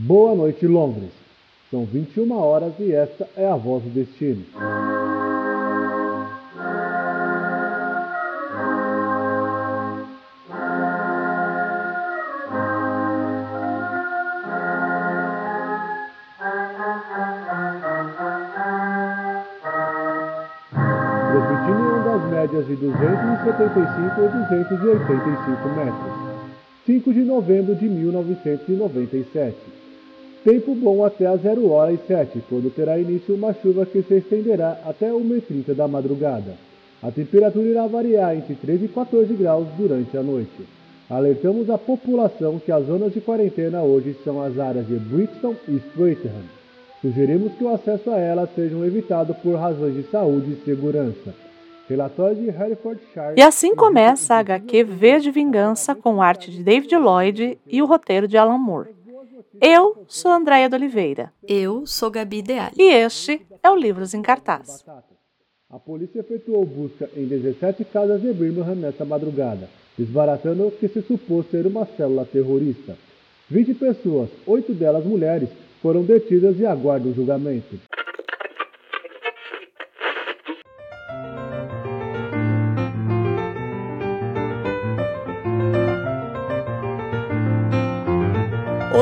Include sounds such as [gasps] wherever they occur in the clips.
Boa noite, Londres. São 21 horas e esta é a voz do destino. Transmitindo em ondas médias de 275 e 285 metros. 5 de novembro de 1997. Tempo bom até às 0 horas e 7, quando terá início uma chuva que se estenderá até 1h30 da madrugada. A temperatura irá variar entre 13 e 14 graus durante a noite. Alertamos a população que as zonas de quarentena hoje são as áreas de Brixton e Stratham. Sugerimos que o acesso a elas sejam evitado por razões de saúde e segurança. Relatório de Herefordshire. E assim começa a HQ V de Vingança com arte de David Lloyd e o roteiro de Alan Moore. Eu sou Andréia de Oliveira. Eu sou Gabi Deali. E este é o Livros em Cartaz. A polícia efetuou busca em 17 casas de Birmingham nesta madrugada, desbaratando o que se supôs ser uma célula terrorista. 20 pessoas, oito delas mulheres, foram detidas e aguardam julgamento.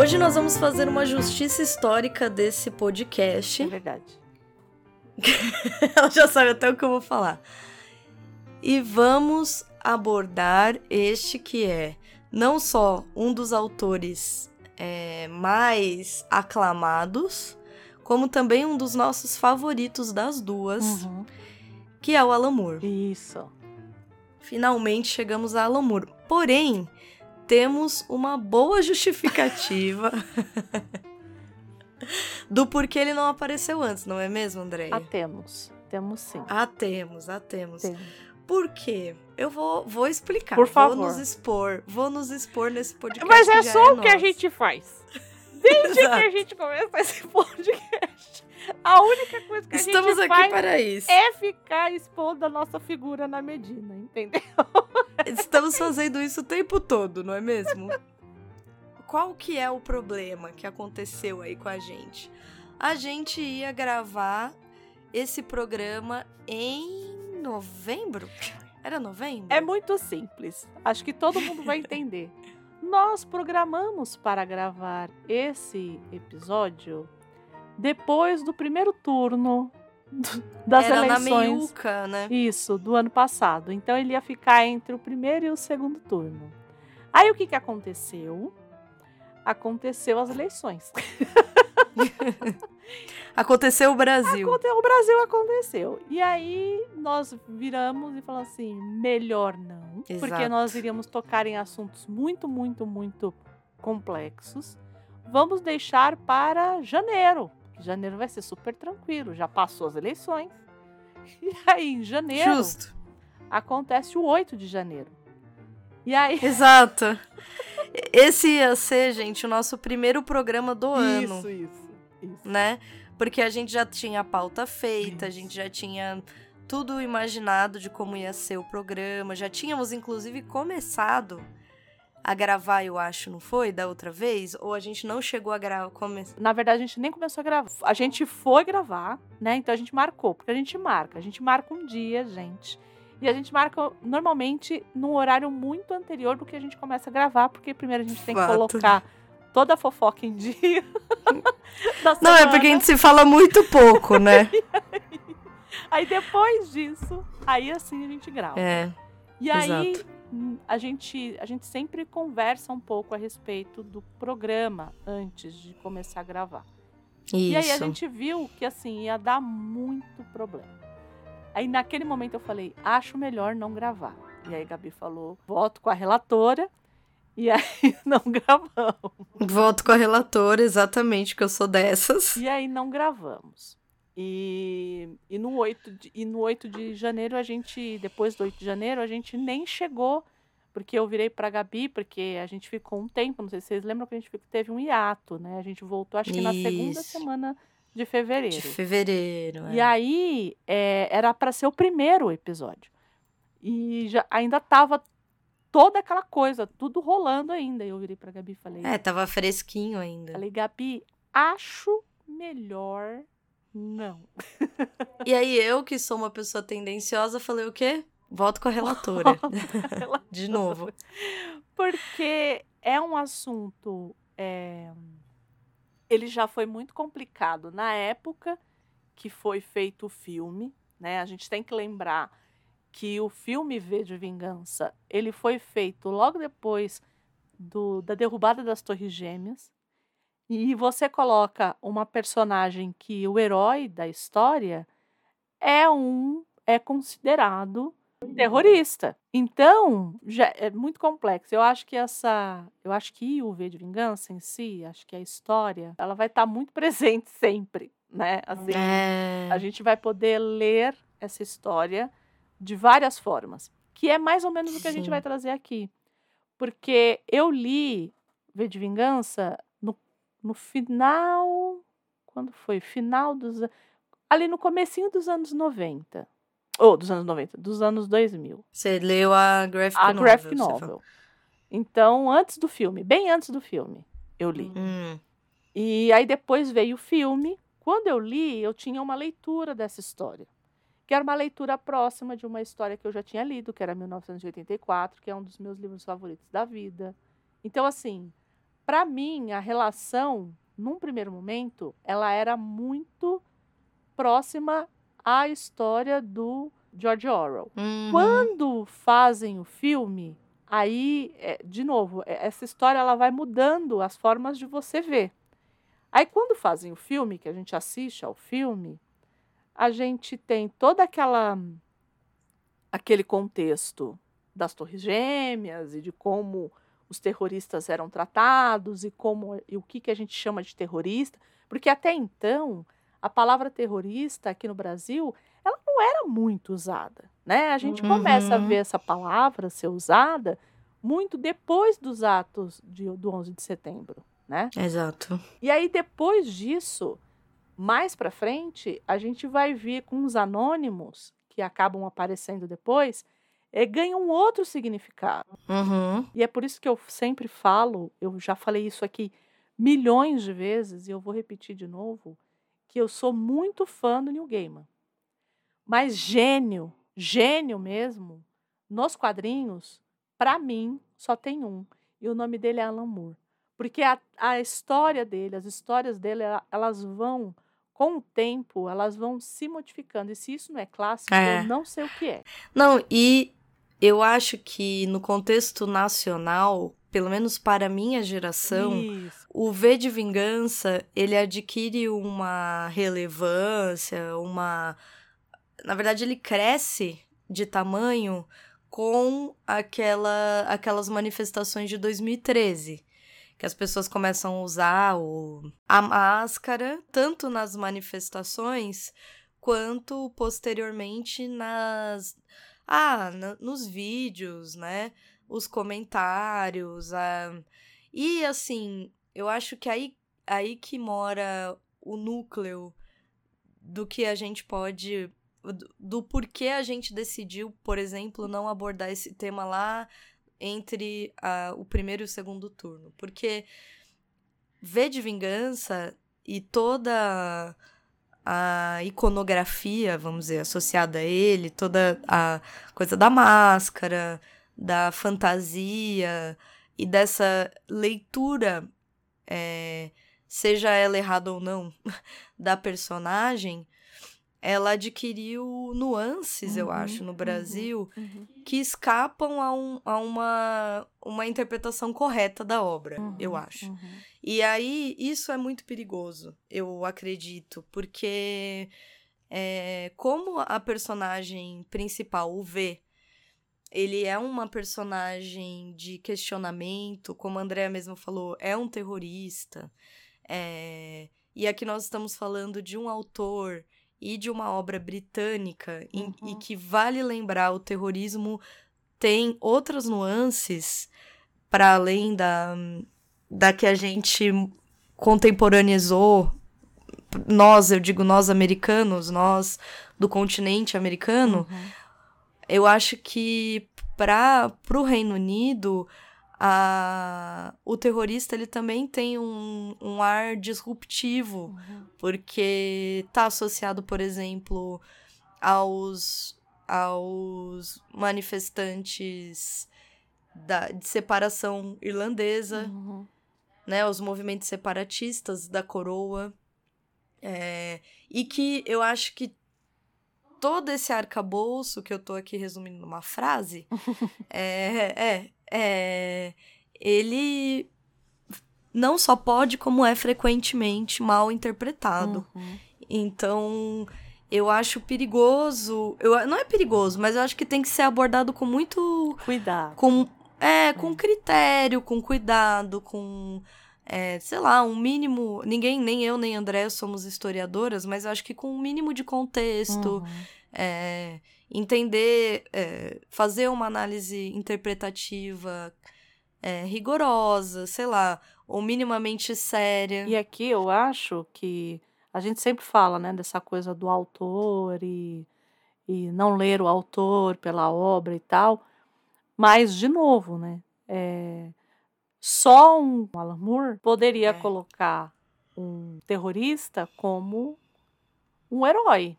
Hoje nós vamos fazer uma justiça histórica desse podcast. É verdade. [laughs] Ela já sabe até o que eu vou falar. E vamos abordar este que é não só um dos autores é, mais aclamados, como também um dos nossos favoritos das duas, Uhum. que é o Alan Moore. Isso. Finalmente chegamos a Alan Moore. Porém, temos uma boa justificativa [laughs] do porquê ele não apareceu antes, não é mesmo, André? Ah, temos. Temos sim. Ah, temos, ah, temos. Por quê? Eu vou, vou explicar. Por favor. Vou nos expor. Vou nos expor nesse podcast. Mas é só o que a gente faz. [laughs] Desde que a gente começa esse podcast, a única coisa que a Estamos gente aqui faz para isso. é ficar expondo a nossa figura na Medina, entendeu? [laughs] Estamos fazendo isso o tempo todo, não é mesmo? Qual que é o problema que aconteceu aí com a gente? A gente ia gravar esse programa em novembro? Era novembro? É muito simples. Acho que todo mundo vai entender. [laughs] Nós programamos para gravar esse episódio depois do primeiro turno [laughs] das Era na eleições. meiuca, né? Isso, do ano passado. Então ele ia ficar entre o primeiro e o segundo turno. Aí o que, que aconteceu? Aconteceu as eleições. [laughs] Aconteceu o Brasil. Aconte- O Brasil aconteceu. E aí nós viramos e falamos assim: melhor não. Porque Exato. nós iríamos tocar em assuntos muito, muito, muito complexos. Vamos deixar para janeiro. Janeiro vai ser super tranquilo. Já passou as eleições. E aí, em janeiro, Justo. acontece o 8 de janeiro. E aí. [laughs] Exato. Esse ia ser, gente, o nosso primeiro programa do ano, Isso, isso. isso. né? Porque a gente já tinha a pauta feita, a Isso. gente já tinha tudo imaginado de como ia ser o programa, já tínhamos inclusive começado a gravar, eu acho, não foi? Da outra vez? Ou a gente não chegou a gravar? Come... Na verdade, a gente nem começou a gravar. A gente foi gravar, né? Então a gente marcou, porque a gente marca. A gente marca um dia, gente. E a gente marca normalmente num horário muito anterior do que a gente começa a gravar, porque primeiro a gente tem que Fato. colocar toda a fofoca em dia. [laughs] Não, é porque a gente se fala muito pouco, né? [laughs] Aí depois disso, aí assim a gente grava. É. E aí exato. A gente, a gente sempre conversa um pouco a respeito do programa antes de começar a gravar. Isso. E aí a gente viu que assim ia dar muito problema. Aí naquele momento eu falei, acho melhor não gravar. E aí Gabi falou, voto com a relatora. E aí [laughs] não gravamos. Voto com a relatora, exatamente, que eu sou dessas. E aí não gravamos. E, e, no 8 de, e no 8 de janeiro a gente, depois do 8 de janeiro, a gente nem chegou, porque eu virei pra Gabi, porque a gente ficou um tempo, não sei se vocês lembram que a gente ficou- teve um hiato, né? A gente voltou acho que na segunda semana de fevereiro. De fevereiro. E é. aí, é, era para ser o primeiro episódio. E já, ainda tava toda aquela coisa, tudo rolando ainda. E eu virei pra Gabi e falei. É, tava fresquinho ainda. Falei, Gabi, acho melhor não. E aí eu, que sou uma pessoa tendenciosa, falei o quê? Volto com a relatora. [laughs] De novo. Porque é um assunto. É... Ele já foi muito complicado na época que foi feito o filme, né? A gente tem que lembrar que o filme V de Vingança ele foi feito logo depois do, da derrubada das Torres Gêmeas. E você coloca uma personagem que o herói da história é um é considerado terrorista. Então, já é muito complexo. Eu acho que essa, eu acho que o V de Vingança em si, acho que a história, ela vai estar tá muito [laughs] presente sempre, né? Assim, é... a gente vai poder ler essa história de várias formas, que é mais ou menos o que a gente vai trazer aqui. Porque eu li V de Vingança no, final, quando foi? Final dos ali no comecinho dos anos 90. Ou oh, dos anos 90, dos anos 2000. Você leu a graphic a novel. A graphic novel. Então, antes do filme, bem antes do filme, eu li. Hum. E aí depois veio o filme. Quando eu li, eu tinha uma leitura dessa história. Que era uma leitura próxima de uma história que eu já tinha lido, que era 1984, que é um dos meus livros favoritos da vida. Então, assim, para mim, a relação, num primeiro momento, ela era muito próxima à história do George Orwell. Uhum. Quando fazem o filme, aí, é, de novo, é, essa história ela vai mudando as formas de você ver. Aí, quando fazem o filme, que a gente assiste ao filme, a gente tem toda aquela aquele contexto das Torres Gêmeas e de como os terroristas eram tratados e como e o que, que a gente chama de terrorista, porque até então a palavra terrorista aqui no Brasil, ela não era muito usada, né? A gente uhum. começa a ver essa palavra ser usada muito depois dos atos de, do 11 de setembro, né? Exato. E aí depois disso, mais para frente, a gente vai ver com os anônimos que acabam aparecendo depois, é, ganham um outro significado. Uhum. E é por isso que eu sempre falo, eu já falei isso aqui milhões de vezes e eu vou repetir de novo, que eu sou muito fã do Neil Gaiman. Mas gênio, gênio mesmo, nos quadrinhos, para mim, só tem um. E o nome dele é Alan Moore. Porque a, a história dele, as histórias dele, elas vão, com o tempo, elas vão se modificando. E se isso não é clássico, é. eu não sei o que é. Não, e eu acho que no contexto nacional, pelo menos para a minha geração, Isso. o V de Vingança, ele adquire uma relevância, uma... Na verdade, ele cresce de tamanho com aquela, aquelas manifestações de 2013 que as pessoas começam a usar o, a máscara, tanto nas manifestações quanto posteriormente nas ah, nos vídeos, né? os comentários. A... E assim, eu acho que aí, aí que mora o núcleo do que a gente pode. Do, do porquê a gente decidiu, por exemplo, não abordar esse tema lá entre a, o primeiro e o segundo turno. Porque V de Vingança e toda a iconografia, vamos dizer, associada a ele, toda a coisa da máscara, da fantasia e dessa leitura, é, seja ela errada ou não, [laughs] da personagem, ela adquiriu nuances, uhum, eu acho, no uhum, Brasil, uhum, uhum. que escapam a, um, a uma, uma interpretação correta da obra, eu uhum, acho. Uhum. E aí, isso é muito perigoso, eu acredito, porque é, como a personagem principal, o V, ele é uma personagem de questionamento, como a Andrea mesmo falou, é um terrorista. É... E aqui nós estamos falando de um autor e de uma obra britânica uhum. em, e que vale lembrar o terrorismo tem outras nuances para além da, da que a gente contemporaneizou nós, eu digo nós americanos, nós do continente americano. Uhum Eu acho que para o Reino Unido, a, o terrorista ele também tem um, um ar disruptivo, uhum. porque está associado, por exemplo, aos, aos manifestantes da, de separação irlandesa, uhum. né, os movimentos separatistas da coroa, é, e que eu acho que todo esse arcabouço que eu tô aqui resumindo numa frase, [laughs] é, é, é, ele não só pode, como é frequentemente mal interpretado. Uhum. Então, eu acho perigoso. Eu, não é perigoso, mas eu acho que tem que ser abordado com muito. Cuidado. Com, é, com critério, com cuidado, com. É, sei lá, um mínimo. Ninguém, nem eu, nem André somos historiadoras, mas eu acho que com um mínimo de contexto. Uhum. É, entender, é, fazer uma análise interpretativa é, rigorosa, sei lá, ou minimamente séria. E aqui eu acho que a gente sempre fala, né, dessa coisa do autor e, e não ler o autor pela obra e tal, mas, de novo, né, é, só um Alan Moore poderia é. colocar um terrorista como um herói.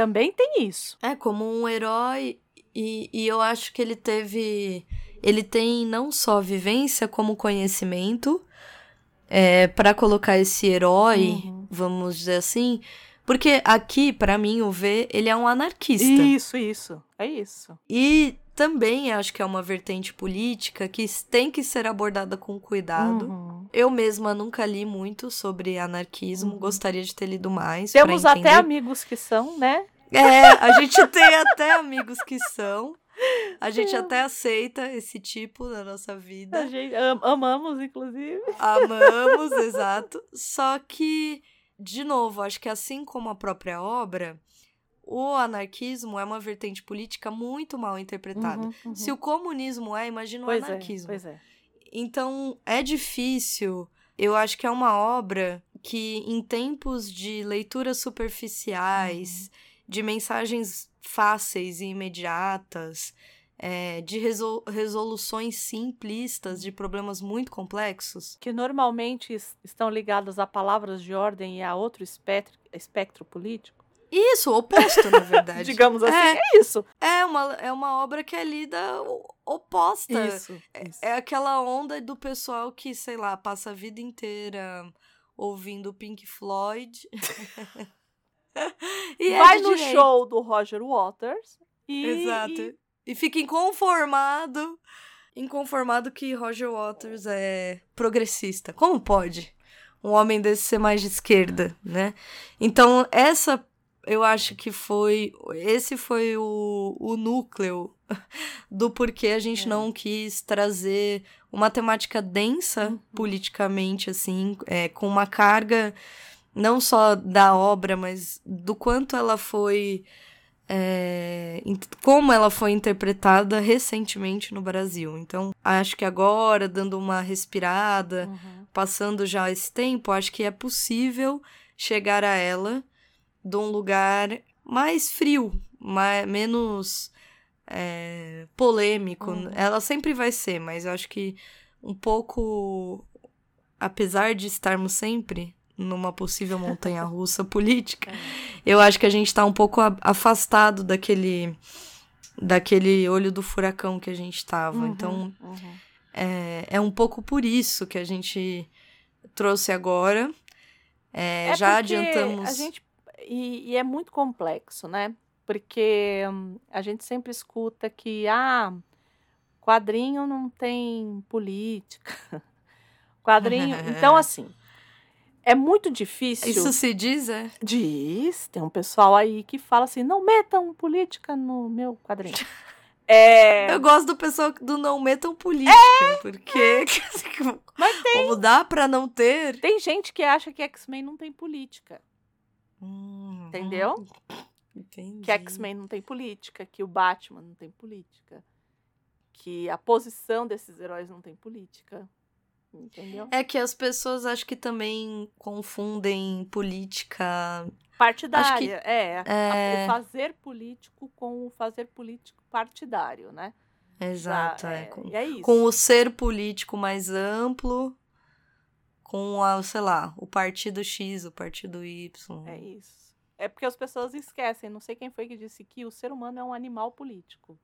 Também tem isso. É, como um herói. E, e eu acho que ele teve. Ele tem não só vivência, como conhecimento é, para colocar esse herói, uhum. vamos dizer assim. Porque aqui, para mim, o V, ele é um anarquista. Isso, isso. É isso. E também acho que é uma vertente política que tem que ser abordada com cuidado. Uhum. Eu mesma nunca li muito sobre anarquismo, uhum. gostaria de ter lido mais. Temos até amigos que são, né? É, a gente [laughs] tem até amigos que são. A gente até aceita esse tipo na nossa vida. A gente am amamos, inclusive. Amamos, [laughs] exato. Só que, de novo, acho que assim como a própria obra, o anarquismo é uma vertente política muito mal interpretada. Uhum, uhum. Se o comunismo é, imagina o é, anarquismo. É, pois é. Então, é difícil. Eu acho que é uma obra que, em tempos de leituras superficiais, uhum de mensagens fáceis e imediatas, é, de resol resoluções simplistas de problemas muito complexos. Que normalmente estão ligadas a palavras de ordem e a outro espectro, espectro político. Isso, oposto, na [laughs] verdade. Digamos assim, é, é, isso. É uma, é uma obra que é lida oposta. Isso, isso. É, é aquela onda do pessoal que, sei lá, passa a vida inteira ouvindo Pink Floyd. [laughs] e é Vai é no direito. show do Roger Waters e. Exato. E, e fica inconformado. Inconformado que Roger Waters é progressista. Como pode? Um homem desse ser mais de esquerda, né? Então, essa eu acho que foi. Esse foi o, o núcleo [laughs] do porquê a gente é. não quis trazer uma temática densa uhum. politicamente, assim, é, com uma carga não só da obra, mas do quanto ela foi. É, como ela foi interpretada recentemente no Brasil. Então, acho que agora, dando uma respirada, uhum. passando já esse tempo, acho que é possível chegar a ela de um lugar mais frio, mais, menos é, polêmico. Uhum. Ela sempre vai ser, mas eu acho que um pouco. Apesar de estarmos sempre numa possível montanha [laughs] russa política, é. eu acho que a gente está um pouco afastado daquele daquele olho do furacão que a gente estava. Uhum, então, uhum. É, é um pouco por isso que a gente trouxe agora. É, é já adiantamos. A gente, e, e, é muito complexo, né? Porque hum, a gente sempre escuta que ah, quadrinho não tem política. [laughs] Quadrinho. [laughs] então, assim, é muito difícil. Isso se diz, é? Diz. Tem um pessoal aí que fala assim: não metam política no meu quadrinho. [laughs] É... Eu gosto do pessoal do não metam política, é, porque é. Mas tem, como dá para não ter? Tem gente que acha que X-Men não tem política. Hum, Entendeu? Entendi. Que X-Men não tem política, que o Batman não tem política, que a posição desses heróis não tem política. Entendeu? É que as pessoas acho que também confundem política. Partidária, que- é, é. O fazer político com o fazer político partidário, né? Exato, Já, é. Com, e é isso. com o ser político mais amplo, com a, sei lá, o partido X, o partido Y. É isso. É porque as pessoas esquecem. Não sei quem foi que disse que o ser humano é um animal político.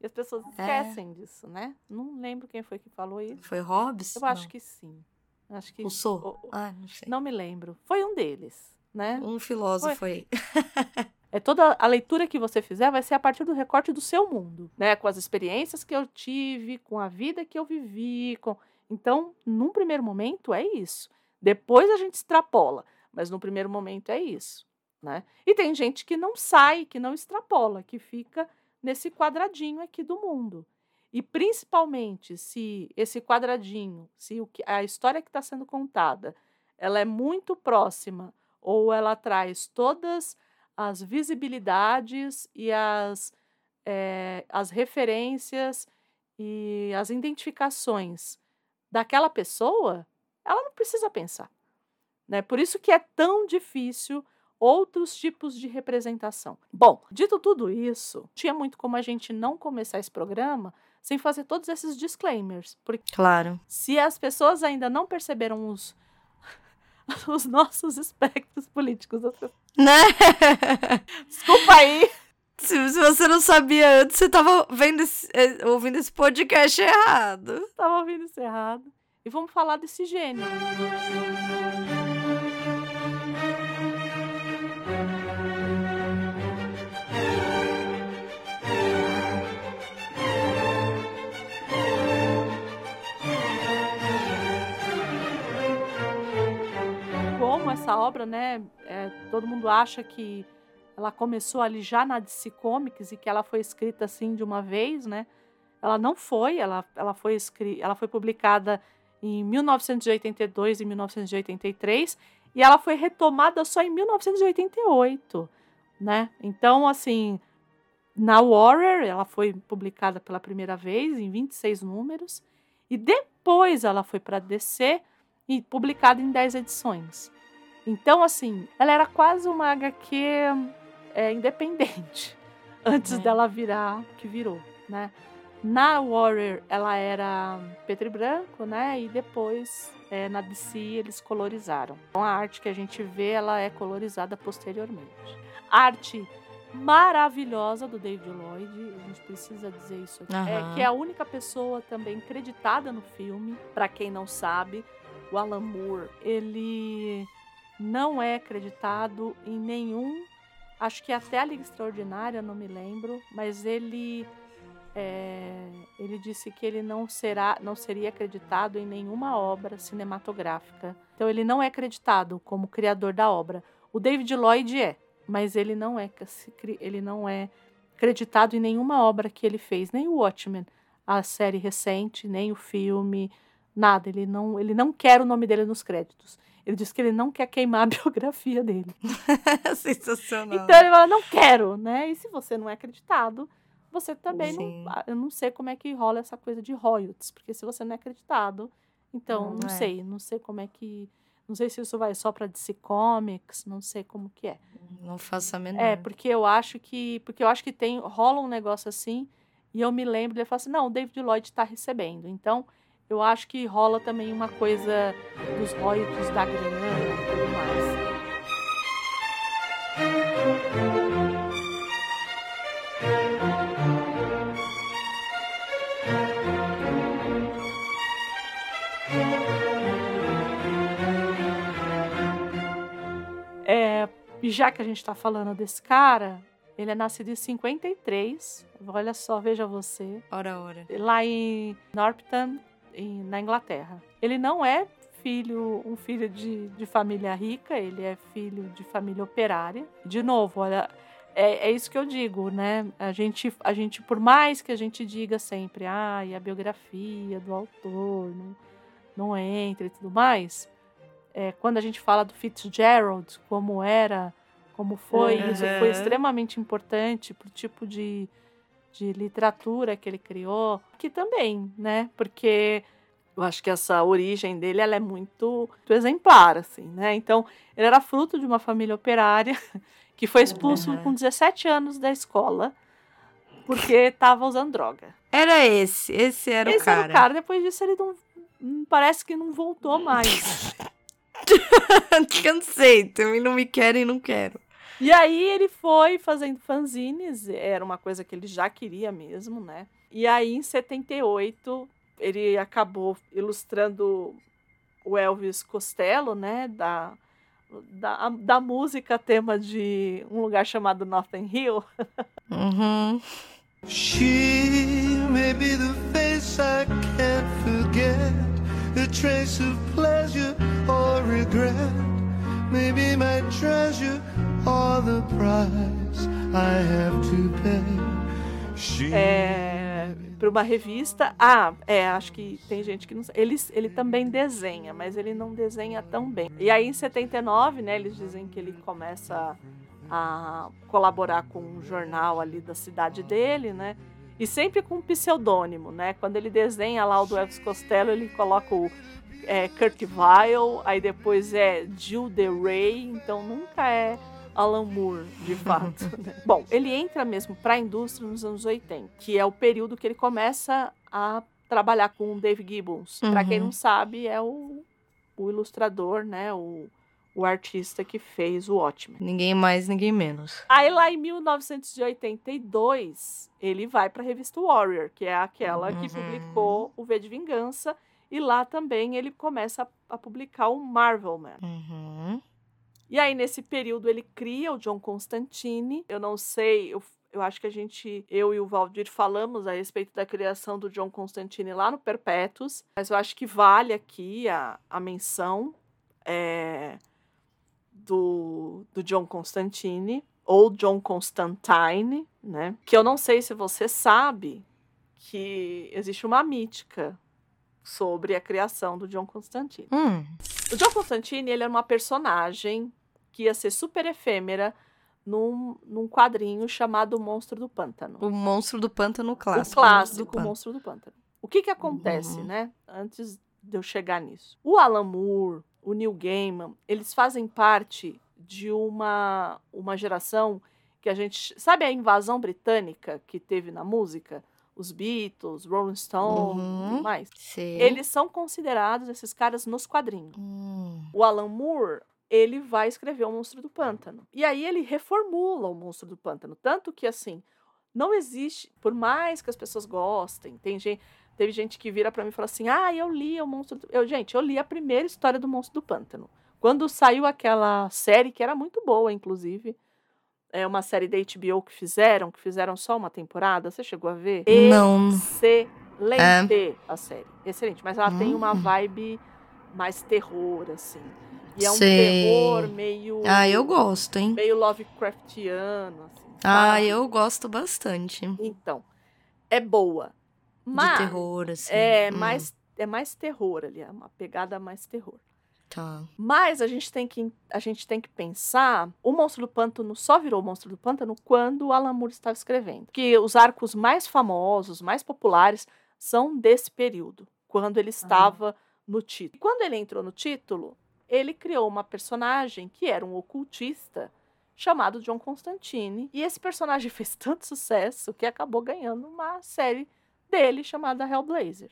E as pessoas É. esquecem disso, né? Não lembro quem foi que falou isso. Foi Hobbes? Eu acho Não. que sim. Acho que. Rousseau? o- o- Ah, não sei. Não me lembro. Foi um deles, né? Um filósofo aí. [laughs] É toda a leitura que você fizer vai ser a partir do recorte do seu mundo, né? Com as experiências que eu tive, com a vida que eu vivi, com Então, num primeiro momento é isso. Depois a gente extrapola, mas no primeiro momento é isso, né? E tem gente que não sai, que não extrapola, que fica nesse quadradinho aqui do mundo. E principalmente se esse quadradinho, se que a história que está sendo contada, ela é muito próxima ou ela traz todas as visibilidades e as, eh, as referências e as identificações daquela pessoa, ela não precisa pensar. Né? Por isso que é tão difícil outros tipos de representação. Bom, dito tudo isso, tinha muito como a gente não começar esse programa sem fazer todos esses disclaimers, porque Claro. se as pessoas ainda não perceberam os, [laughs] os nossos espectros políticos, Né? desculpa aí, [laughs] Se, se você não sabia antes, você tava vendo esse- eh, ouvindo esse podcast errado. estava ouvindo isso errado. E vamos falar desse gênio. Como essa obra, né? é, todo mundo acha que ela começou ali já na DC Comics e que ela foi escrita assim de uma vez, né? Ela não foi, ela, ela foi escri ela foi publicada em 1982 e 1983 e ela foi retomada só em 1988, né? Então, assim, na Warrior ela foi publicada pela primeira vez em 26 números e depois ela foi para DC e publicada em 10 edições. Então, assim, ela era quase uma HQ é, independente [laughs] antes É. dela virar o que virou, né? Na Warrior ela era preto e branco, né? E depois é, na DC eles colorizaram. Então a arte que a gente vê ela é colorizada posteriormente. Arte maravilhosa do David Lloyd, a gente precisa dizer isso aqui, é, Aham. que é a única pessoa também creditada no filme. Para quem não sabe, o Alan Moore ele não é acreditado em nenhum. Acho que até a Liga Extraordinária, não me lembro, mas ele é, ele disse que ele não será, não seria acreditado em nenhuma obra cinematográfica. Então ele não é acreditado como criador da obra. O David Lloyd é, mas ele não é, ele não é acreditado em nenhuma obra que ele fez, nem o Watchmen, a série recente, nem o filme, nada. Ele não, ele não quer o nome dele nos créditos. Ele diz que ele não quer queimar a [laughs] biografia dele. [laughs] Sensacional. Então ele fala, não quero, né? E se você não é acreditado, você também Sim. não. Eu não sei como é que rola essa coisa de royalties, porque se você não é acreditado, então Não não é. sei, não sei como é que. Não sei se isso vai só pra DC Comics, não sei como que é. Não faço a menor. É, porque eu acho que. Porque eu acho que tem. rola um negócio assim, e eu me lembro, ele fala assim, não, o David Lloyd tá recebendo. Então, eu acho que rola também uma coisa dos royalties da grana e tudo mais. É, já que a gente tá falando desse cara, ele é nascido em 53. Olha só, veja você. Ora, ora. Lá em Northampton, em- na Inglaterra. Ele não é filho, um filho de, de família rica, ele é filho de família operária. De novo, olha, é, é isso que eu digo, né? A gente, a gente, por mais que a gente diga sempre, ah, e a biografia do autor não, não entra e tudo mais, é, quando a gente fala do Fitzgerald, como era, como foi, isso foi Uhum. extremamente importante pro tipo de, de literatura que ele criou, que também, né? Porque Eu acho que essa origem dele ela é muito, muito exemplar, assim, né? Então, ele era fruto de uma família operária [laughs] que foi expulso Uhum. com 17 anos da escola porque estava usando droga. Era esse, esse era Esse o cara. era o cara. Depois disso, ele não. hum, Parece que não voltou mais. [laughs] Cansei, também não me querem, não quero. E aí ele foi fazendo fanzines, era uma coisa que ele já queria mesmo, né? E aí em 78 ele acabou ilustrando o Elvis Costello, né? Da, da, da música tema de um lugar chamado Northern Hill. Uhum. She may be the face I can't forget, a trace of pleasure or regret. Maybe my treasure or the price I have to pay. She É, para uma revista. Ah, é, acho que tem gente que não sabe. Ele, ele também desenha, mas ele não desenha tão bem. E aí em 79, né, eles dizem que ele começa a colaborar com um jornal ali da cidade dele, né? E sempre com um pseudônimo, né? Quando ele desenha lá o do Elvis Costello, ele coloca o é, Kurt Weill, aí depois é Jill DeRay, então nunca é Alan Moore, de fato. [laughs] né? Bom, ele entra mesmo para a indústria nos anos 80, que é o período que ele começa a trabalhar com o Dave Gibbons. Para quem Uhum. não sabe, é o, o ilustrador, né? O, o artista que fez o Watchmen. Ninguém mais, ninguém menos. Aí lá em 1982, ele vai para a revista Warrior, que é aquela que Uhum. publicou o V de Vingança, e lá também ele começa a, a publicar o Marvel Man. Uhum. E aí nesse período ele cria o John Constantine. Eu não sei, eu, eu acho que a gente, eu e o Valdir falamos a respeito da criação do John Constantine lá no Perpétuos, mas eu acho que vale aqui a, a menção é, do, do John Constantine, ou John Constantine, né? Que eu não sei se você sabe que existe uma mítica sobre a criação do John Constantine. Hum. O John Constantine, ele era uma personagem que ia ser super efêmera num, num quadrinho chamado Monstro do Pântano. O monstro do pântano clássico. o clássico do. Monstro do Pântano. O que que acontece, Uhum. né? Antes de eu chegar nisso. O Alan Moore, o Neil Gaiman, eles fazem parte de uma, uma geração que a gente... Sabe a invasão britânica que teve na música? Os Beatles, Rolling Stones e Uhum. tudo mais. Sei. Eles são considerados, esses caras, nos quadrinhos. Hum. O Alan Moore, ele vai escrever o Monstro do Pântano. E aí ele reformula o Monstro do Pântano. Tanto que, assim, não existe, por mais que as pessoas gostem, tem gente, teve gente que vira pra mim e fala assim, ah, eu li o Monstro do... Eu, gente, eu li a primeira história do Monstro do Pântano. Quando saiu aquela série, que era muito boa, inclusive, é uma série da HBO que fizeram, que fizeram só uma temporada, você chegou a ver? Não. Excelente a série. Excelente. Mas ela tem uma Hum. vibe mais terror, assim. E é um Sei. terror meio. Ah, eu gosto, hein? Meio Lovecraftiano, assim. Ah, sabe? eu gosto bastante. Então, é boa. Mas de terror, assim. é, Hum, mais, é mais terror ali, é uma pegada mais terror. Tá. Mas a gente tem que, a gente tem que pensar, o Monstro do Pântano só virou o Monstro do Pântano quando o Alan Moore estava escrevendo. Que os arcos mais famosos, mais populares, são desse período, quando ele estava no título. Quando ele entrou no título, ele criou uma personagem que era um ocultista chamado John Constantine. E esse personagem [laughs] fez tanto sucesso que acabou ganhando uma série dele chamada Hellblazer.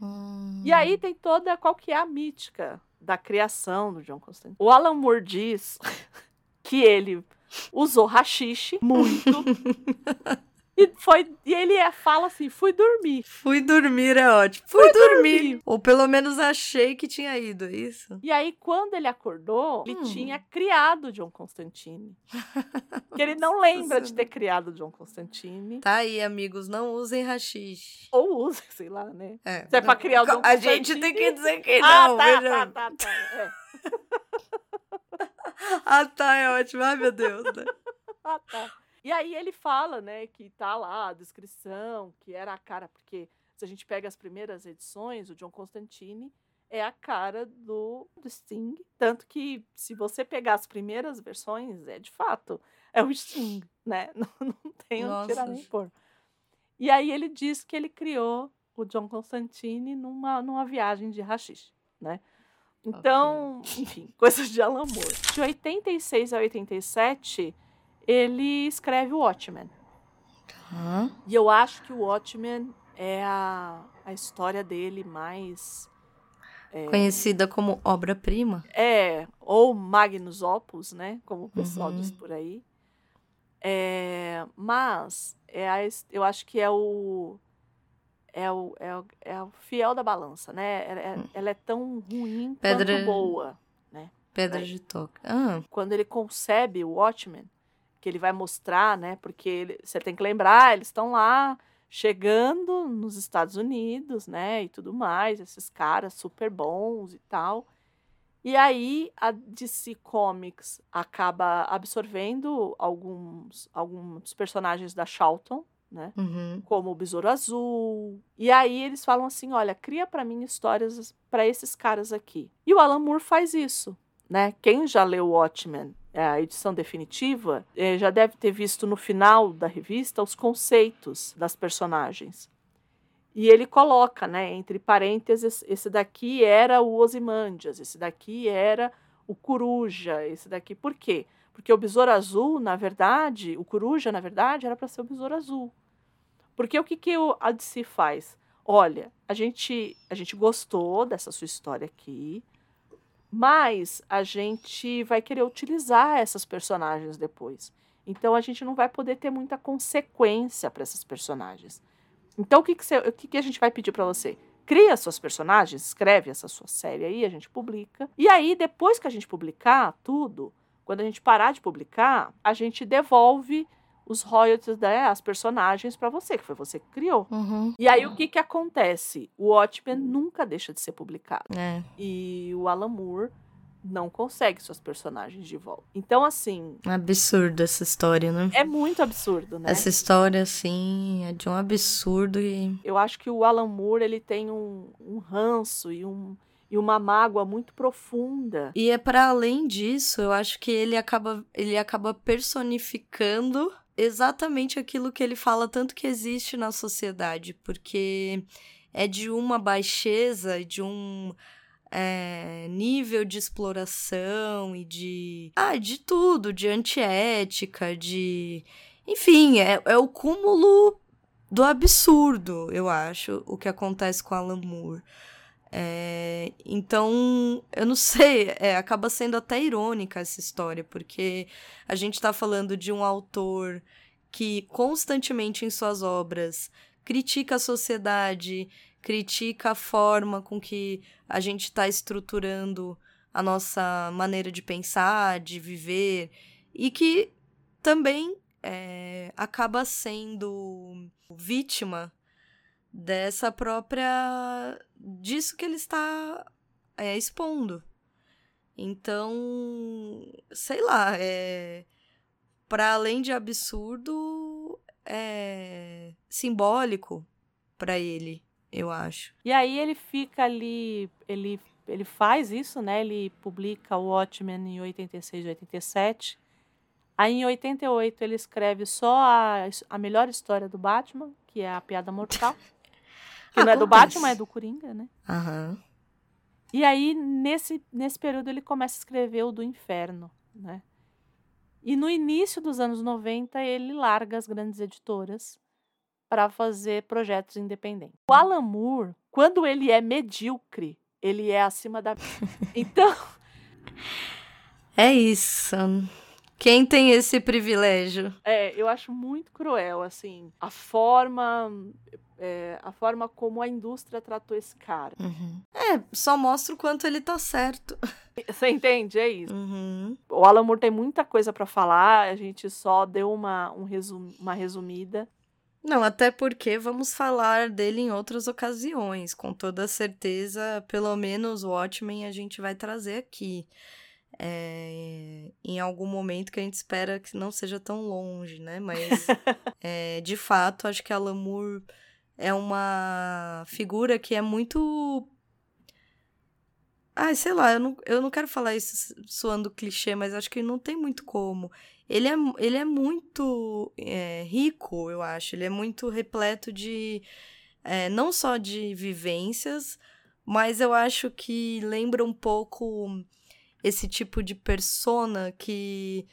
Hum. E aí tem toda qual que é a mítica da criação do John Constantine. O Alan Moore diz [laughs] que ele usou rachixe muito [laughs] e foi e ele é- fala assim, fui dormir. Fui dormir, é ótimo. Fui, dormir. Ou pelo menos achei que tinha ido, é isso? E aí quando ele acordou, ele Hum. tinha criado John Constantine. [laughs] que ele não lembra de ter criado John Constantine. Tá aí, amigos, não usem rachixe. Ou usa, sei lá, né? É, Se é pra criar o John A gente tem que dizer que ah, não, tá, tá, tá, tá, é. [laughs] Ah, tá, é ótimo. Ai, meu Deus. né? [laughs] Ah, tá. E aí ele fala, né, que tá lá a descrição, que era a cara, porque se a gente pega as primeiras edições, o John Constantine é a cara do, do Sting. Tanto que, se você pegar as primeiras versões, é de fato, é o Sting, né? [laughs] Não, não tem onde tirar nem pôr. E aí ele diz que ele criou o John Constantine numa, numa viagem de rachixe, né? Então, okay. enfim, [laughs] coisas de Alan Moore. De 86 a 87, ele escreve o Watchmen. Uhum. E eu acho que o Watchmen é a, a história dele mais. É, Conhecida como obra-prima. É, ou Magnus Opus, né? Como o pessoal uhum. diz por aí. É, mas é a, eu acho que é o é o, é o, é o fiel da balança, né? Ela é, hum. ela é tão ruim Pedra... quanto boa, né? Pedra de toque. Ah. Quando ele concebe o Watchmen, que ele vai mostrar, né? Porque ele, você tem que lembrar, eles estão lá chegando nos Estados Unidos, né? E tudo mais, esses caras super bons e tal. E aí a DC Comics acaba absorvendo alguns, alguns personagens da Charlton, né? Uhum. Como o Besouro Azul. E aí eles falam assim: olha, cria para mim histórias para esses caras aqui. E o Alan Moore faz isso, né? Quem já leu Watchmen, a edição definitiva, eh, já deve ter visto no final da revista os conceitos das personagens. E ele coloca, né, entre parênteses, esse daqui era o Ozymandias, esse daqui era o Coruja, esse daqui. Por quê? Porque o Besouro Azul, na verdade, o Coruja, na verdade, era para ser o Besouro Azul. Porque o que, que a DC faz? Olha, a gente, a gente gostou dessa sua história aqui, mas a gente vai querer utilizar essas personagens depois. Então a gente não vai poder ter muita consequência para essas personagens. Então, o que, que, você, o que, que a gente vai pedir para você? Cria suas personagens, escreve essa sua série aí, a gente publica. E aí, depois que a gente publicar tudo, quando a gente parar de publicar, a gente devolve os royalties, né, as personagens para você, que foi você que criou. Uhum. E aí o que que acontece? O Watchmen nunca deixa de ser publicado. É. E o Alan Moore não consegue suas personagens de volta. Então, assim. Absurdo essa história, né? É muito absurdo, né? Essa história, assim, é de um absurdo e. Eu acho que o Alan Moore, ele tem um, um ranço e, um, e uma mágoa muito profunda. E é para além disso, eu acho que ele acaba, ele acaba personificando exatamente aquilo que ele fala tanto que existe na sociedade, porque é de uma baixeza, de um é, nível de exploração e de. Ah, de tudo, de antiética, de. Enfim, é, é o cúmulo do absurdo, eu acho, o que acontece com Alan Moore. É, então, eu não [laughs] sei, é, acaba sendo até irônica essa história, porque a gente está falando de um autor que constantemente em suas obras critica a sociedade, critica a forma com que a gente está estruturando a nossa maneira de pensar, de viver, e que também é, acaba sendo vítima dessa própria. disso que ele está é, expondo. Então, sei lá, é, para além de absurdo, é simbólico para ele eu acho. E aí ele fica ali, ele, ele faz isso, né? Ele publica o Watchmen em 86 e 87. Aí em 88 ele escreve só a, a melhor história do Batman, que é a Piada Mortal. [laughs] Que não é do Batman, é do Coringa, né? Aham. E aí, nesse, nesse período, ele começa a escrever o do Inferno, né? E no início dos anos 90, ele larga as grandes editoras para fazer projetos independentes. O Alan Moore, quando ele é medíocre, ele é acima da. [laughs] Então. É isso. Quem tem esse privilégio? É, eu acho muito cruel, assim, a forma. É, a forma como a indústria tratou esse cara. Uhum. É, só mostra o quanto ele tá certo. [laughs] Você entende? É isso. Uhum. O Alan Moore tem muita coisa para falar, a gente só deu uma, um resum, uma resumida. Não, até porque vamos falar dele em outras ocasiões. Com toda certeza, pelo menos o Watchmen a gente vai trazer aqui. É, em algum momento que a gente espera que não seja tão longe, né? Mas, [laughs] é, de fato, acho que a Lamour é uma figura que é muito. Ai, sei lá, eu não, eu não quero falar isso soando clichê, mas acho que não tem muito como ele é, ele é muito é, rico, eu acho. Ele é muito repleto de é, não só de vivências, mas eu acho que lembra um pouco esse tipo de persona que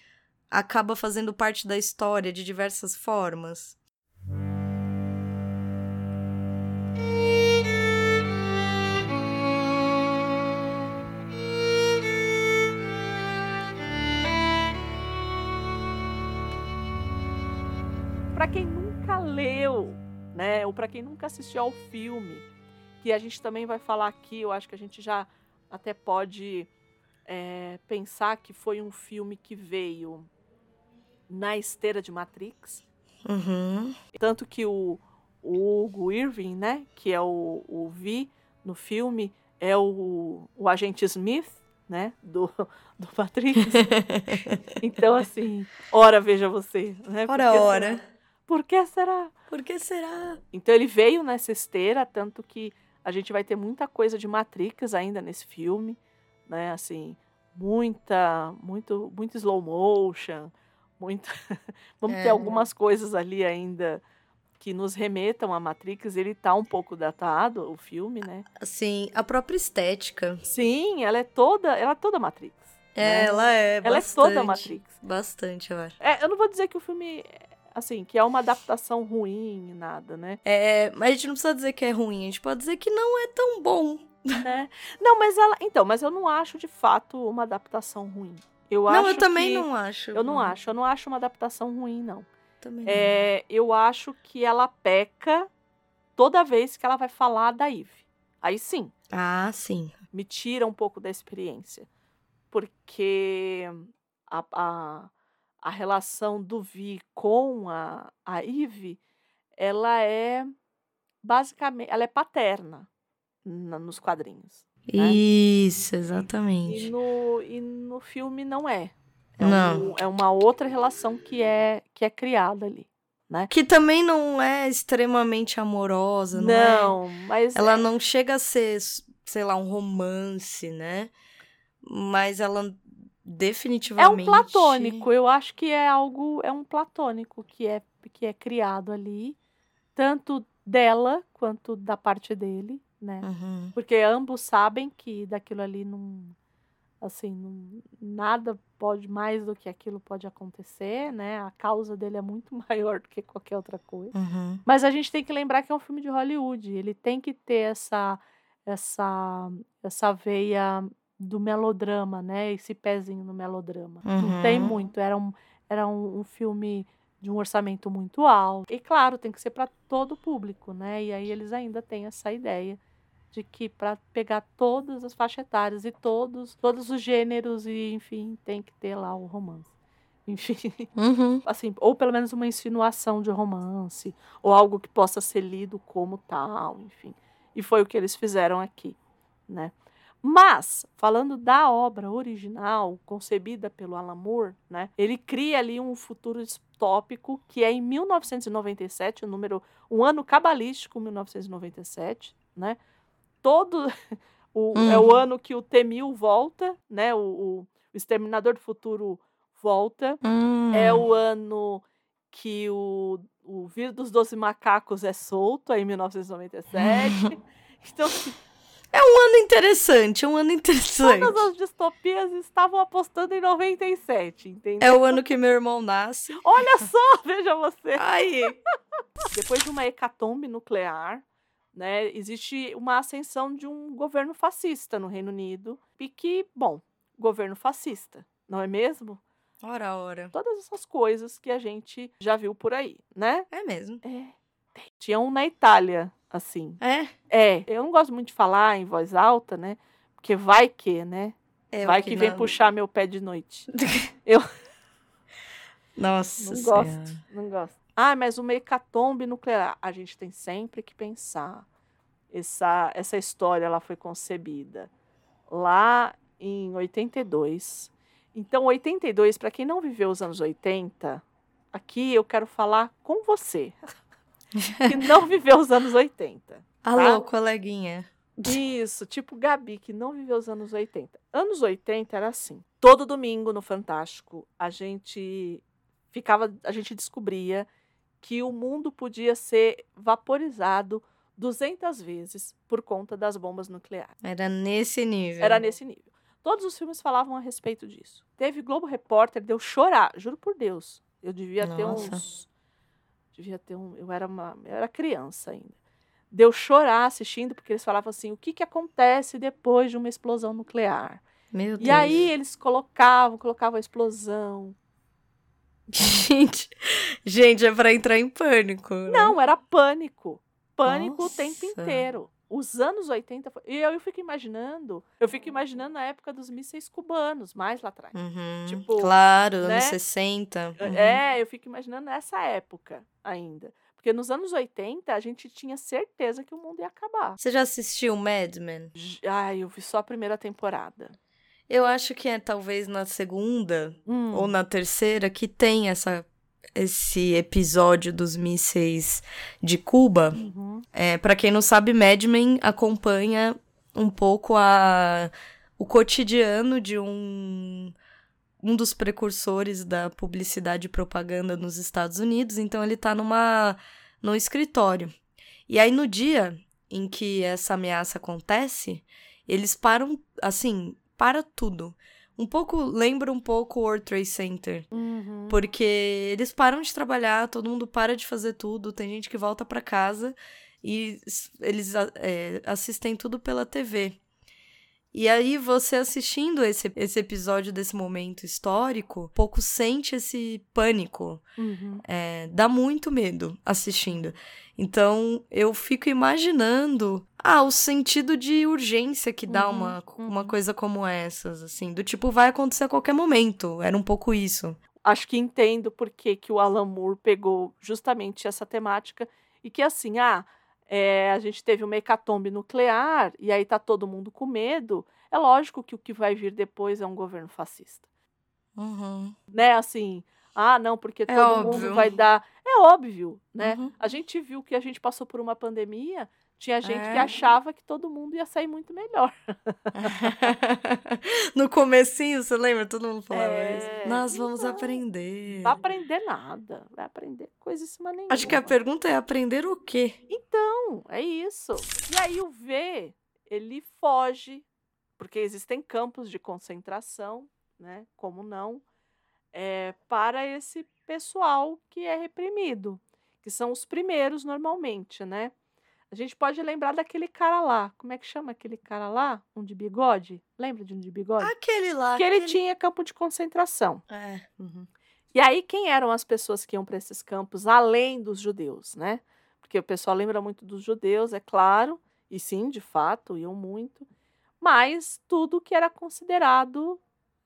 acaba fazendo parte da história de diversas formas. Para quem nunca leu, né, ou para quem nunca assistiu ao filme, que a gente também vai falar aqui, eu acho que a gente já até pode é, pensar que foi um filme que veio na esteira de Matrix. Uhum. Tanto que o, o Hugo Irving, né, que é o, o Vi no filme, é o, o agente Smith, né, do, [laughs] do Matrix. [laughs] então, assim, ora veja você. Né, ora, ora. Será? Por que será? Por que será? Então ele veio nessa esteira, tanto que a gente vai ter muita coisa de Matrix ainda nesse filme, né, assim, muita, muito, muito slow motion, muito. [laughs] Vamos é. ter algumas coisas ali ainda que nos remetam a Matrix. Ele tá um pouco datado, o filme, né? Sim, a própria estética. Sim, ela é toda, ela é toda Matrix. É, né? ela é. Ela bastante, é toda Matrix. Bastante, eu acho. É, eu não vou dizer que o filme assim, que é uma adaptação ruim, nada, né? É, mas a gente não precisa dizer que é ruim, a gente pode dizer que não é tão bom. Né? Não, mas ela. Então, mas eu não acho de fato uma adaptação ruim. Eu não, acho eu também que, não acho. Eu não acho, eu não acho uma adaptação ruim, não. Também é, não. Eu acho que ela peca toda vez que ela vai falar da Eve. Aí sim. Ah, sim. Me tira um pouco da experiência. Porque a, a, a relação do Vi com a, a Eve, ela é basicamente, ela é paterna na, nos quadrinhos. Né? Isso, exatamente. E no, e no filme não é. É, não. Um, é uma outra relação que é, que é criada ali. Né? Que também não é extremamente amorosa, não, não é? mas ela é... não chega a ser, sei lá, um romance, né? Mas ela definitivamente é um platônico. Eu acho que é algo é um platônico que é que é criado ali, tanto dela quanto da parte dele, né? Uhum. Porque ambos sabem que daquilo ali não assim, não, nada pode mais do que aquilo pode acontecer, né? A causa dele é muito [laughs] maior do que qualquer outra coisa. Uhum. Mas a gente tem que lembrar que é um filme de Hollywood. Ele tem que ter essa essa essa veia do melodrama, né? Esse pezinho no melodrama. Uhum. Não tem muito. Era um era um, um filme de um orçamento muito alto. E claro, tem que ser para todo o público, né? E aí eles ainda têm essa ideia de que para pegar todas as faixas etárias e todos, todos os gêneros e enfim, tem que ter lá o romance. [laughs] Enfim, uhum. assim, ou pelo menos uma insinuação de romance, ou algo que possa ser lido como tal, enfim. E foi o que eles fizeram aqui, né? Mas, falando da obra original, concebida pelo Alan Moore, né, ele cria ali um futuro distópico que é em 1997, o número, um ano cabalístico, 1997, né? Todo [laughs] o, Hum. é o ano que o T-1000 volta, né? O, o, o Exterminador do Futuro volta. Hum. É o ano que o, o vírus dos 12 macacos é solto, aí em 1997. [laughs] então, assim, É um ano interessante, é um ano interessante. todas as distopias estavam apostando em 97, entendeu? É o ano que meu irmão nasce. Olha só, [laughs] veja você. Aí. Depois de uma hecatombe nuclear, né, existe uma ascensão de um governo fascista no Reino Unido. E que, bom, governo fascista, não é mesmo? Ora, ora. Todas essas coisas que a gente já viu por aí, né? É mesmo. É. Tinha um na Itália, assim. É. É, eu não gosto muito de falar em voz alta, né? Porque vai que, né? é vai o que, vem não- puxar meu pé de noite. [laughs] Nossa Não Senhora. gosto, não gosto. Ah, mas uma hecatombe nuclear. A gente tem sempre que pensar. Essa, essa história ela foi concebida lá em 82. Então, 82, para quem não viveu os anos 80, aqui eu quero falar com você, [laughs] que não viveu os anos 80. Alô, coleguinha. Isso, tipo Gabi, que não viveu os anos 80. Anos 80 era assim. Todo domingo no Fantástico, a gente ficava, a gente descobria que o mundo podia ser vaporizado 200 vezes por conta das bombas nucleares. Era nesse nível. Era nesse nível. Todos os filmes falavam a respeito disso. Teve Globo Repórter, deu chorar, juro por Deus. Eu devia ter Nossa. uns. Devia ter um. Eu era uma. Eu era criança ainda. Deu chorar assistindo, porque eles falavam assim: o que, que acontece depois de uma explosão nuclear? Meu Deus. E aí eles colocavam, colocavam a explosão. [laughs] Gente, gente, é pra entrar em pânico. né? Não, era pânico. Pânico o tempo Nossa. inteiro. Os anos 80. foi- E eu, eu fico imaginando. Eu fico imaginando a época dos mísseis cubanos, mais lá atrás. Uhum, Tipo, claro, né? anos 60. uhum. É, eu fico imaginando essa época ainda. Porque nos anos 80 a gente tinha certeza que o mundo ia acabar. Você já assistiu Mad Men? Ai, eu vi só a primeira temporada. Eu acho que é talvez na segunda Hum, ou na terceira que tem essa, esse episódio dos mísseis de Cuba. uhum. É, para quem não sabe, Mad Men acompanha um pouco a, o cotidiano de um, um dos precursores da publicidade e propaganda nos Estados Unidos. Então ele tá numa, num escritório. E aí no dia em que essa ameaça acontece, eles param, assim, para tudo. Um pouco, lembra um pouco o World Trade Center. Uhum. Porque eles param de trabalhar, todo mundo para de fazer tudo, tem gente que volta para casa e eles é, assistem tudo pela TV. E aí você assistindo esse, esse episódio desse momento histórico, pouco sente esse pânico. Uhum. É, dá muito medo assistindo. Então eu fico imaginando ah, o sentido de urgência que dá Uhum, uma, uma uhum. coisa como essas, assim, do tipo, vai acontecer a qualquer momento. Era um pouco isso. acho que entendo por que, que o Alan Moore pegou justamente essa temática e que assim, ah, é, a gente teve uma hecatombe nuclear e aí tá todo mundo com medo. É lógico que o que vai vir depois é um governo fascista, Uhum. né? Assim, ah, não, porque É todo óbvio. mundo vai dar. É óbvio, né? Uhum. A gente viu que a gente passou por uma pandemia. Tinha gente que É. achava que todo mundo ia sair muito melhor. [laughs] no comecinho, você lembra? Todo mundo falava É, isso. Nós vamos então, aprender. Não vai aprender nada. Vai aprender coisíssima nenhuma. Acho que a pergunta é aprender o quê? Então, é isso. E aí o V, ele foge, porque existem campos de concentração, né? Como não, é, para esse pessoal que é reprimido, que são os primeiros normalmente, né? A gente pode lembrar daquele cara lá. Como é que chama aquele cara lá? Um de bigode? Lembra de um de bigode? Aquele lá. que ele aquele... tinha campo de concentração. É. uhum. E aí, quem eram as pessoas que iam para esses campos, além dos judeus, né? Porque o pessoal lembra muito dos judeus, é claro, e sim, de fato, iam muito, mas tudo que era considerado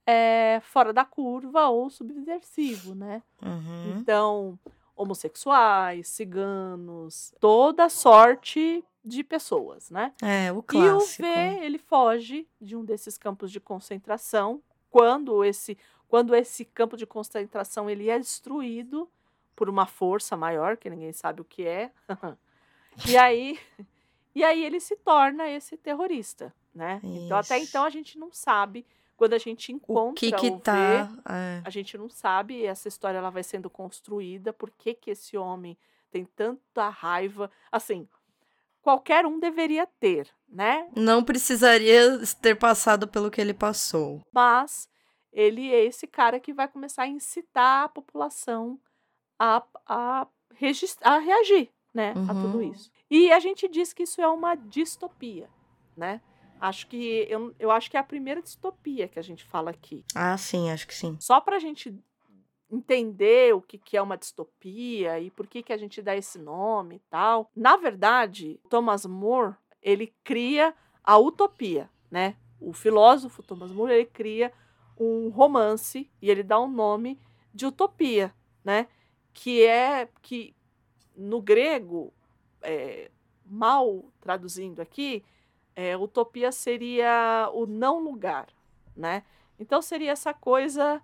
é, fora da curva ou subversivo, né? Uhum. Então, homossexuais, ciganos, toda sorte de pessoas, né? É, o E o clássico. V, ele foge de um desses campos de concentração quando esse, quando esse campo de concentração ele é destruído por uma força maior, que ninguém sabe o que é. [laughs] e aí e aí ele se torna esse terrorista, né? Então até Isso. então a gente não sabe quando a gente encontra O que que o V, tá... é. a gente não sabe, essa história ela vai sendo construída, por que, que esse homem tem tanta raiva. Assim, qualquer um deveria ter, né? Não precisaria ter passado pelo que ele passou. Mas ele é esse cara que vai começar a incitar a população a, a, a reagir, né, a tudo Uhum. isso. E a gente diz que isso é uma distopia, né? Acho que eu, eu acho que é a primeira distopia que a gente fala aqui. Ah, sim, acho que sim. Só para a gente entender o que, que é uma distopia e por que, que a gente dá esse nome e tal. Na verdade, Thomas More, ele cria a utopia, né? O filósofo Thomas More, ele cria um romance e ele dá um nome de utopia, né? Que é que no grego, é, mal traduzindo aqui, é, utopia seria o não lugar, né? Então seria essa coisa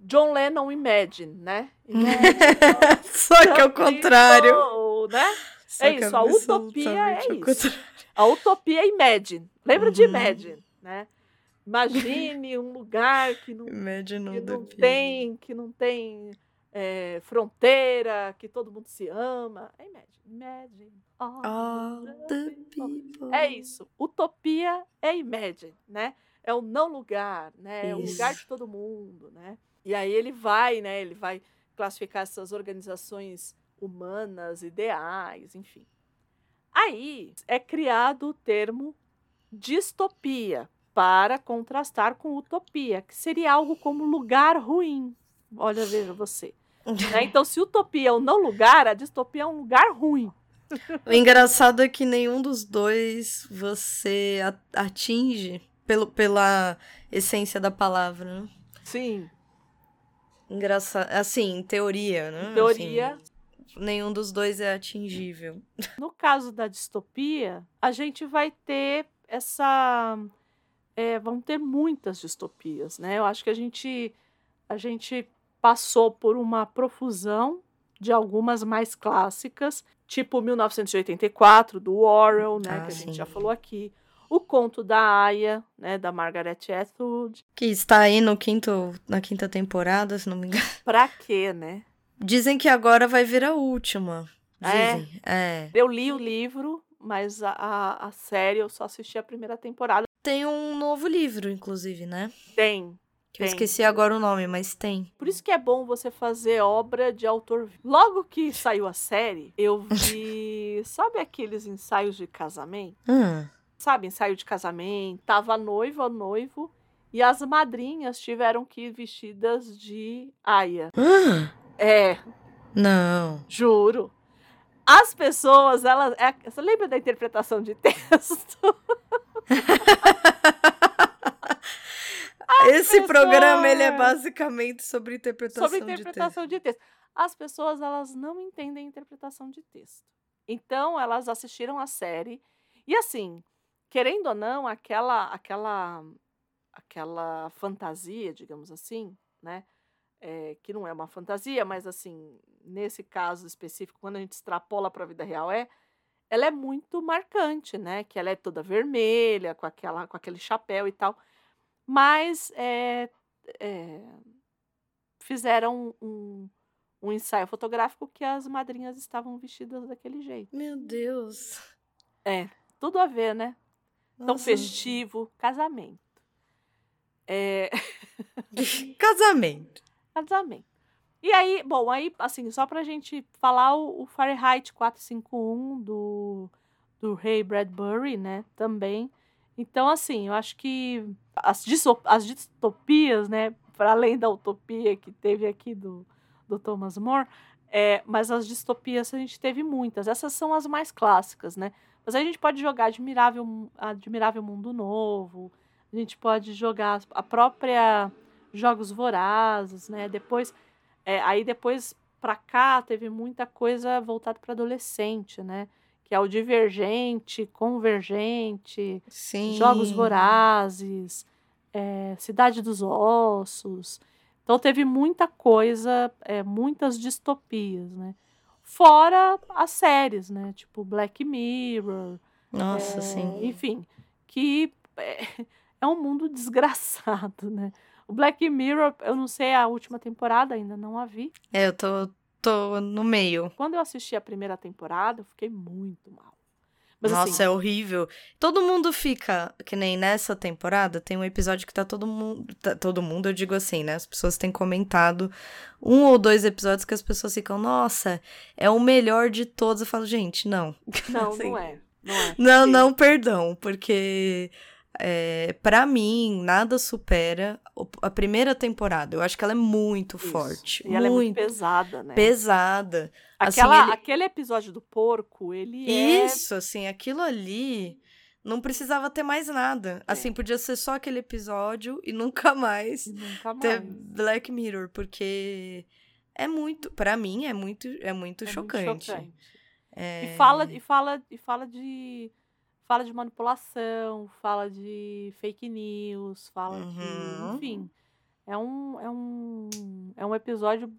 John Lennon Imagine, né? [laughs] Só que ao contrário. Então, né? Só É isso, a utopia é isso. contrário. A utopia é Imagine. Lembra de Uhum. Imagine, né? Imagine um lugar que não, Imagine que não tem, que não tem é, fronteira, que todo mundo se ama. É Imagine. Imagine. all All the people. É isso. Utopia é Imagine, né? É o não lugar, né? É o lugar de todo mundo, né? E aí ele vai, né? Ele vai classificar essas organizações humanas, ideais, enfim. Aí é criado o termo distopia para contrastar com utopia, que seria algo como lugar ruim. Olha, veja você. [laughs] né? Então, se utopia é um não lugar, a distopia é um lugar ruim. O engraçado é que nenhum dos dois você atinge pelo, pela essência da palavra, né? Sim, Engraçado. Assim, em teoria, né? em teoria, Assim, nenhum dos dois é atingível. No caso da distopia, a gente vai ter essa. é, vão ter muitas distopias, né? Eu acho que a gente, a gente passou por uma profusão de algumas mais clássicas, tipo 1984, do Orwell, né? Ah, que a gente sim. já falou aqui. O Conto da Aya, né? Da Margaret Atwood. Que está aí no quinto, na quinta temporada, se não me engano. [laughs] Pra quê, né? Dizem que agora vai vir a última. É? Dizem. É. Eu li o livro, mas a, a, a série eu só assisti a primeira temporada. Tem um novo livro, inclusive, né? Tem, Que eu Tem. esqueci agora o nome, mas tem. Por isso que é bom você fazer obra de autor. Logo que saiu a série, eu vi. [laughs] sabe aqueles ensaios de casamento? Hum. Sabe, ensaio de casamento? Tava a noiva, o noivo, e as madrinhas tiveram que ir vestidas de aia. Ah, [gasps] É, não. juro. As pessoas, elas. é- você lembra da interpretação de texto? [laughs] Esse programa ele é basicamente sobre interpretação, sobre interpretação de texto. As pessoas elas não entendem interpretação de texto. Então elas assistiram a série e assim, querendo ou não, aquela aquela aquela fantasia, digamos assim, né? é, que não é uma fantasia, mas assim, nesse caso específico, quando a gente extrapola para a vida real, é ela é muito marcante, né? Que ela é toda vermelha, com aquela com aquele chapéu e tal. Mas é, é, fizeram um, um ensaio fotográfico que as madrinhas estavam vestidas daquele jeito. Meu Deus. Tudo a ver, né? Tão Nossa. festivo, casamento. É, [laughs] Casamento. casamento. E aí, bom, aí, assim, só pra gente falar o, o Fahrenheit 451 do, do Ray Bradbury, né, também. Então, assim, eu acho que as, as distopias, né, para além da utopia que teve aqui do, do Thomas More, é, mas as distopias a gente teve muitas. Essas são as mais clássicas, né? Mas aí a gente pode jogar Admirável, Admirável Mundo Novo, a gente pode jogar a própria Jogos Vorazes, né? Depois, é, aí depois pra cá teve muita coisa voltada para adolescente, né? Que é o Divergente, Convergente, Sim. Jogos Vorazes, é, Cidade dos Ossos. Então teve muita coisa, é, muitas distopias, né? Fora as séries, né? Tipo Black Mirror, Nossa, é, sim. enfim, que é, [laughs] é um mundo [laughs] desgraçado, né? O Black Mirror, eu não sei a última temporada ainda, não a vi. É, eu tô, tô no meio. Quando eu assisti a primeira temporada, eu fiquei muito mal. Mas Nossa, assim, é horrível. Todo mundo fica, que nem nessa temporada, tem um episódio que tá todo mundo. tá- todo mundo, eu digo assim, né? As pessoas têm comentado um ou dois episódios que as pessoas ficam, nossa, é o melhor de todos. Eu falo, gente, não. [laughs] não, assim, não é. Não é. Não, não, perdão, porque é, para mim nada supera a primeira temporada. Eu acho que ela é muito Isso. forte, E ela é muito muito pesada, né? pesada. assim, Aquela, ele- Aquele episódio do porco, ele é. Isso, assim, aquilo ali não precisava ter mais nada. É. Assim, podia ser só aquele episódio e nunca mais Nunca ter mais. Black Mirror, porque é muito, Pra mim é muito, é muito É muito chocante. chocante. É, E fala, e fala, e fala de. Fala de manipulação, fala de fake news, fala Uhum. de. Enfim. É um, é um. É um episódio.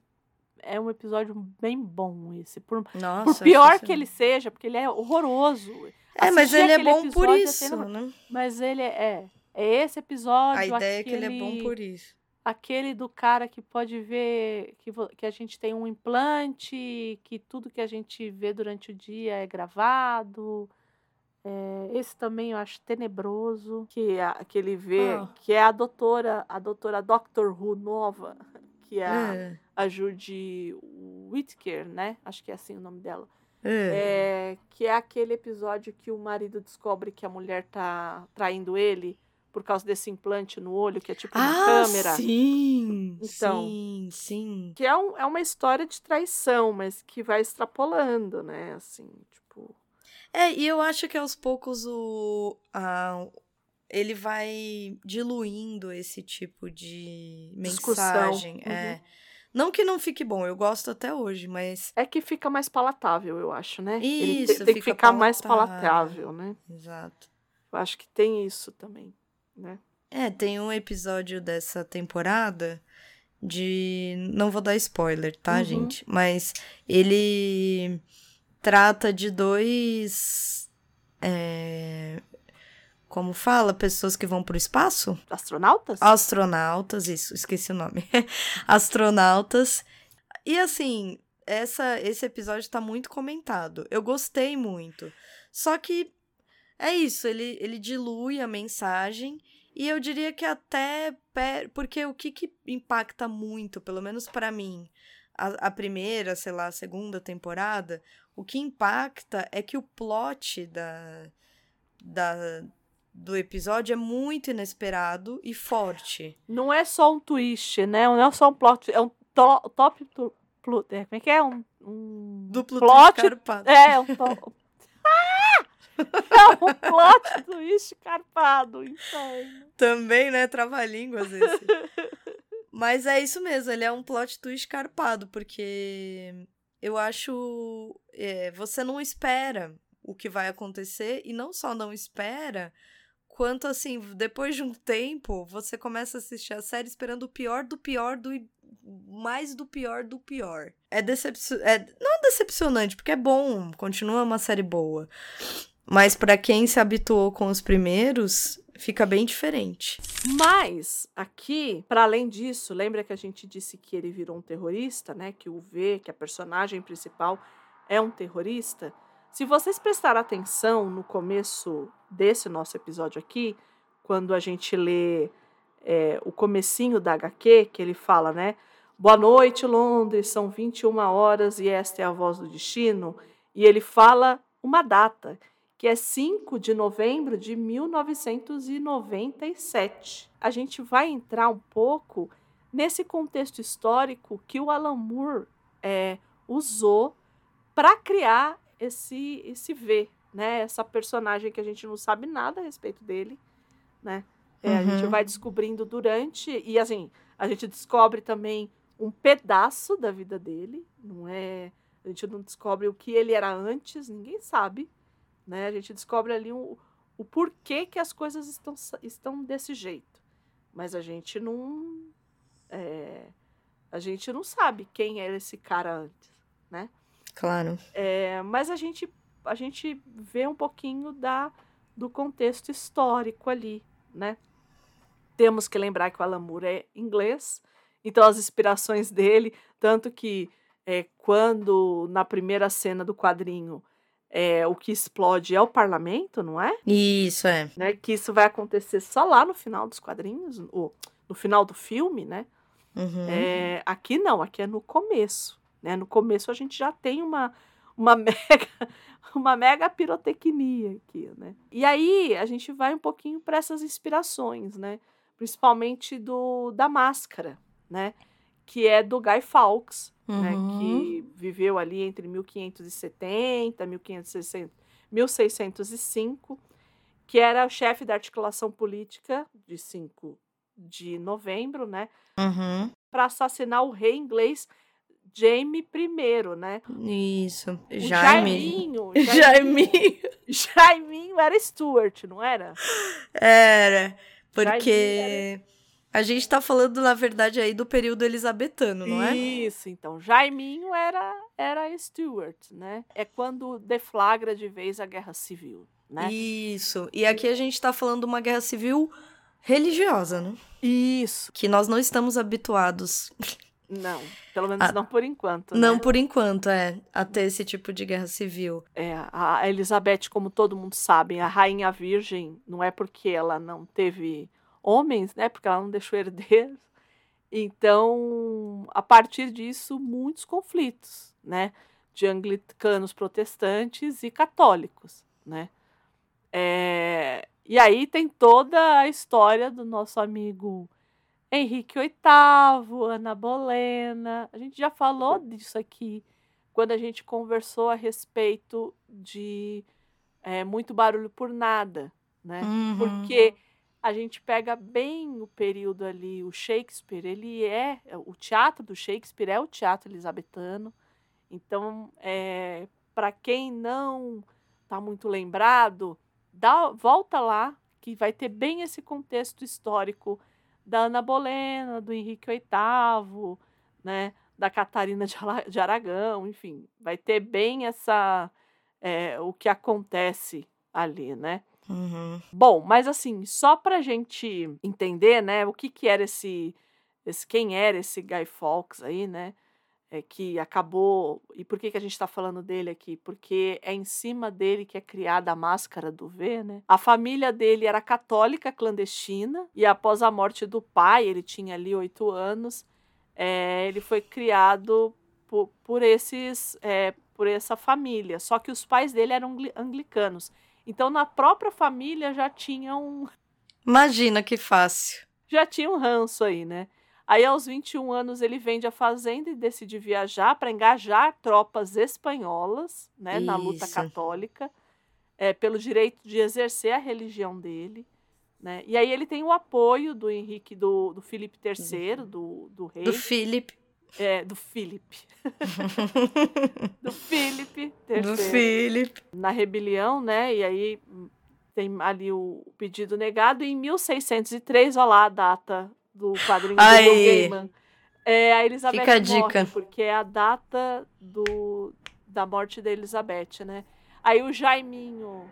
É um episódio bem bom esse. Por, Nossa, por pior que ele seja, porque ele é horroroso. É, mas ele é aquele bom por episódio isso, né? Mas ele é. É esse episódio. A ideia é que ele é bom aquele- por isso. aquele do cara que pode ver que, que a gente tem um implante, que tudo que a gente vê durante o dia é gravado. É, esse também eu acho tenebroso, que, é a, que ele vê, Ah. que é a doutora, a doutora Doctor Who nova, [laughs] que é a, É, a Judy Whittaker, né? Acho que é assim o nome dela. é. É, que é aquele episódio que o marido descobre que a mulher tá traindo ele por causa desse implante no olho, que é tipo uma Ah, câmera. sim! Então. Sim, sim. Que é, um- é uma história de traição, mas que vai extrapolando, né? Assim, tipo. É, e eu acho que aos poucos o. a- ele vai diluindo esse tipo de Discussão. mensagem. Uhum. É. Não que não fique bom, eu gosto até hoje, mas. É que fica mais palatável, eu acho, né? Ele Isso, te- tem que fica ficar mais palatável. palatável, né? Exato. Eu acho que tem isso também, né? É, tem um episódio dessa temporada de. Não vou dar spoiler, tá, Uhum. gente? Mas ele trata de dois. é, Como fala? Pessoas que vão pro espaço? Astronautas? Astronautas, isso, esqueci o nome. [laughs] Astronautas. E assim, essa, esse episódio tá muito comentado. Eu gostei muito. Só que é isso, ele, ele dilui a mensagem. E eu diria que até. pe- Porque o que, que impacta muito, pelo menos pra mim, a, a primeira, sei lá, a segunda temporada, o que impacta é que o plot da, da, do episódio é muito inesperado e forte. Não é só um twist, né? Não é só um plot, é um to- top. tu- plu- é, como é que é? Um, um Duplo plot. carpado. É, um to... [laughs] Ah! É um plot twist carpado, inferno. Também, né? Trava-línguas esse. [laughs] Mas é isso mesmo, ele é um plot twist carpado, porque eu acho. é, você não espera o que vai acontecer, e não só não espera, quanto assim, depois de um tempo, você começa a assistir a série esperando o pior do pior do mais do pior do pior. É decepcionante. não é decepcionante, porque é bom, continua uma série boa. Mas pra quem se habituou com os primeiros, fica bem diferente. Mas, aqui, para além disso, lembra que a gente disse que ele virou um terrorista, né? Que o V, que a personagem principal é um terrorista. Se vocês prestarem atenção no começo desse nosso episódio aqui, quando a gente lê é, o comecinho da HQ, que ele fala, né? Boa noite, Londres, são 21 horas e esta é a voz do destino. E ele fala uma data, que é 5 de novembro de 1997. A gente vai entrar um pouco nesse contexto histórico que o Alan Moore é, usou para criar esse, esse V, né? Essa personagem que a gente não sabe nada a respeito dele, né? É, A gente Uhum. vai descobrindo durante e assim a gente descobre também um pedaço da vida dele, não é? A gente não descobre o que ele era antes, ninguém sabe, né? A gente descobre ali um, o porquê que as coisas estão, estão desse jeito, mas a gente não é, a gente não sabe quem era esse cara antes, né? Claro. É, mas a gente, a gente vê um pouquinho da, do contexto histórico ali, né? Temos que lembrar que o Alan Moore é inglês, então as inspirações dele, tanto que é, quando na primeira cena do quadrinho é, o que explode é o parlamento, não é? Isso, é. né? Que isso vai acontecer só lá no final dos quadrinhos, ou no final do filme, né? Uhum. É, aqui não, aqui é no começo. Né? No começo a gente já tem uma, uma [laughs] mega uma mega pirotecnia aqui, né? E aí a gente vai um pouquinho para essas inspirações, né? Principalmente do da máscara, né? Que é do Guy Fawkes, né? Uhum. Que viveu ali entre 1570 1560, 1605, que era o chefe da articulação política de 5 de novembro, né? Uhum. para assassinar o rei inglês Jaime I, né? Isso. O Jaime. Jaiminho, [laughs] Jaime. Jaiminho era Stuart, não era? Era. Porque Jaime a gente tá falando, na verdade, aí do período elisabetano, não é? Isso, então. Jaiminho era, era Stuart, né? É quando deflagra de vez a guerra civil, né? Isso. E aqui a gente tá falando de uma guerra civil religiosa, né? Isso. Que nós não estamos habituados. Não, pelo menos Ah, não por enquanto. Não né? por enquanto, é. A ter esse tipo de guerra civil. É, a Elizabeth, como todo mundo sabe, a rainha virgem, não é porque ela não teve homens, né? Porque ela não deixou herdeiros. Então, a partir disso, muitos conflitos, né? De anglicanos protestantes e católicos, né? É, E aí tem toda a história do nosso amigo Henrique VIII, Ana Bolena. A gente já falou disso aqui quando a gente conversou a respeito de é, muito barulho por nada, né? Uhum. Porque a gente pega bem o período ali, o Shakespeare, ele é o teatro do Shakespeare é o teatro elisabetano. Então, é, para quem não está muito lembrado, dá, volta lá que vai ter bem esse contexto histórico da Ana Bolena, do Henrique VIII, né, da Catarina de Aragão, enfim, vai ter bem essa é, o que acontece ali, né? Uhum. Bom, mas assim, só pra gente entender, né, o que que era esse, esse quem era esse Guy Fawkes aí, né, é que acabou, e por que que a gente tá falando dele aqui? Porque é em cima dele que é criada a máscara do V, né? A família dele era católica clandestina, e após a morte do pai, ele tinha ali oito anos, é, ele foi criado por, por esses, é, por essa família, só que os pais dele eram angli- anglicanos. Então, na própria família já tinha um, [laughs] Imagina que fácil. já tinha um ranço aí, né? Aí, aos 21 anos, ele vende a fazenda e decide viajar para engajar tropas espanholas, né, na luta católica, é, pelo direito de exercer a religião dele. Né? E aí ele tem o apoio do Henrique, do, do Filipe III, do, do rei, Do Philip. É, do Filipe, [laughs] do Filipe III Do Philip. na rebelião, né? E aí tem ali o pedido negado. E em 1603, olha lá a data do quadrinho do Aí. Neil Gaiman. É, a Elizabeth Fica a morre, dica. porque é a data do, da morte da Elizabeth, né? Aí o Jaiminho,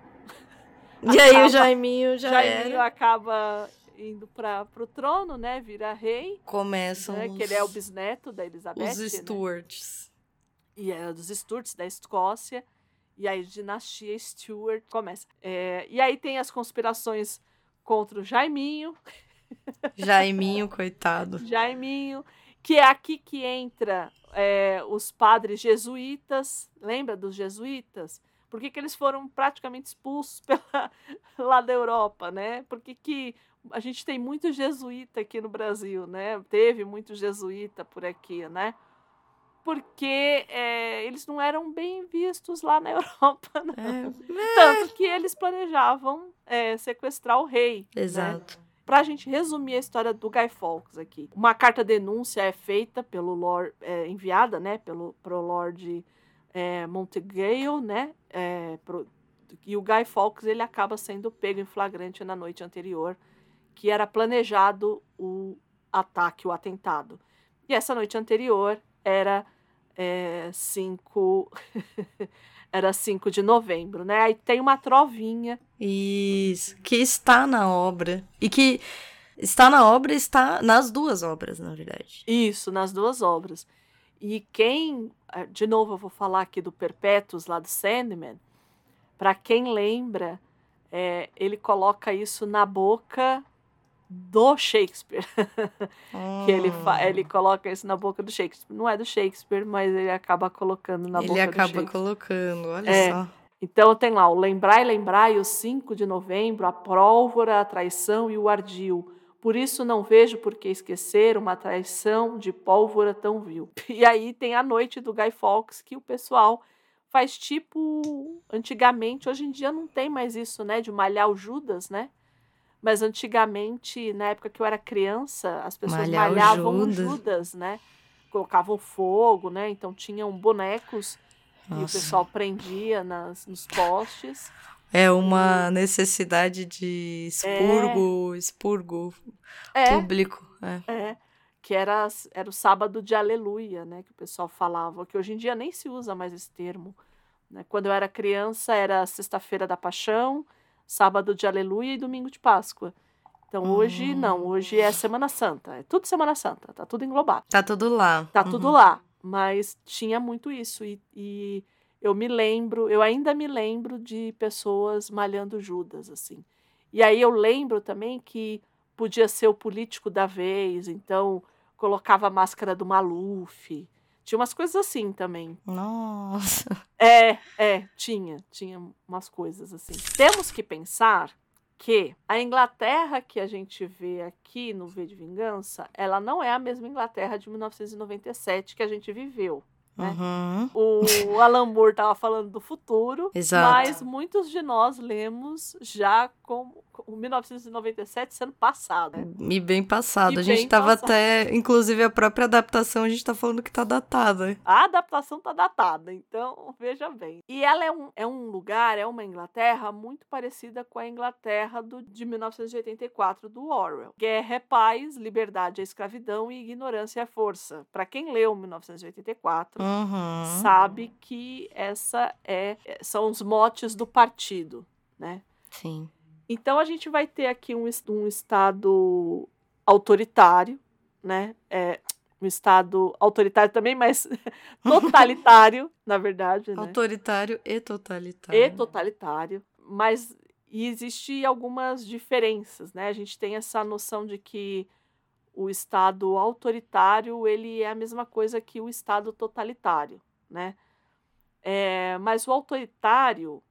E aí Acaba- o Jaiminho já Jaiminho era. acaba indo para o trono, né? Vira rei, Começam né? os, Que ele é o bisneto da Elizabeth, os né? Stuarts. e é dos Stuarts da Escócia. E aí, dinastia Stuart começa. É, e aí tem as conspirações contra o Jaiminho, [laughs] Jaiminho, coitado. Jaiminho, que é aqui que entra é, os padres jesuítas. Lembra dos jesuítas? Por que, que eles foram praticamente expulsos [laughs] pela, lá da Europa, né? Por que, que a gente tem muito jesuíta aqui no Brasil, né? Teve muito jesuíta por aqui, né? Porque é, eles não eram bem vistos lá na [laughs] Europa, né? É, Tanto que eles planejavam é, sequestrar o rei. né? exato. Pra gente resumir a história do Guy Fawkes aqui. Uma carta denúncia é feita pelo Lord, é, enviada, né, pelo pro Lord é, Montague, né, é, pro- e o Guy Fawkes ele acaba sendo pego em flagrante na noite anterior, que era planejado o ataque, o atentado. E essa noite anterior era 5 [laughs] era 5 de novembro, né? Aí tem uma trovinha Isso. Que está na obra. E que está na obra está nas duas obras, na verdade. Isso, nas duas obras. E quem, eh, de novo eu vou falar aqui do Perpétuos lá do Sandman, para quem lembra, eh, ele coloca isso na boca do Shakespeare. [laughs] que ele, fa- Hum. ele coloca isso na boca do Shakespeare. Não é do Shakespeare, mas ele acaba colocando na Ele boca do acaba Shakespeare. colocando, olha É. só. Então tem lá o lembrai, lembrai, o 5 de novembro, a pólvora, a traição e o ardil. Por isso não vejo por que esquecer uma traição de pólvora tão vil. [laughs] E aí tem a noite do Guy Fawkes, que o pessoal faz tipo antigamente, hoje em dia não tem mais isso, né, de malhar o Judas, né? Mas antigamente, na época que eu era criança, as pessoas Malhar malhavam Judas. Judas, né? Colocavam fogo, né? Então tinham bonecos e o Nossa. pessoal prendia nas, nos postes. É uma necessidade de expurgo, expurgo É, público. É. é. Que era, era o sábado de aleluia, né? Que o pessoal falava. Que hoje em dia nem se usa mais esse termo. Né? Quando eu era criança, era sexta-feira da paixão, sábado de aleluia e domingo de Páscoa. Então hoje Hum. não, hoje é Semana Santa, é tudo Semana Santa, tá tudo englobado. Tá tudo lá. Tá tudo Uhum. lá, mas tinha muito isso. E, e eu me lembro, eu ainda me lembro de pessoas malhando Judas, assim. E aí eu lembro também que podia ser o político da vez, então colocava a máscara do Maluf. Tinha umas coisas assim também. Nossa. É, é, tinha, tinha umas coisas assim. Temos que pensar que a Inglaterra que a gente vê aqui no V de Vingança, ela não é a mesma Inglaterra de 1997 que a gente viveu. né? Uhum. O [laughs] Alan Moore estava falando do futuro, Exato. mas muitos de nós lemos já como o 1997 sendo passado. né? E bem passado. E a gente bem tava passado. até. Inclusive, a própria adaptação, a gente tá falando que tá datada. A adaptação tá datada, então veja bem. E ela é um, é um lugar, é uma Inglaterra muito parecida com a Inglaterra do, de 1984 do Orwell. Guerra é paz, liberdade é escravidão e ignorância é força. Para quem leu 1984, Uhum. sabe que essa é são os motes do partido, né? Sim. Então a gente vai ter aqui um, um estado autoritário, né? É, um estado autoritário também, mas [laughs] totalitário, na verdade, né? Autoritário e totalitário. E totalitário, mas e existe algumas diferenças, né? A gente tem essa noção de que o estado autoritário ele é a mesma coisa que o estado totalitário, né? É, mas o autoritário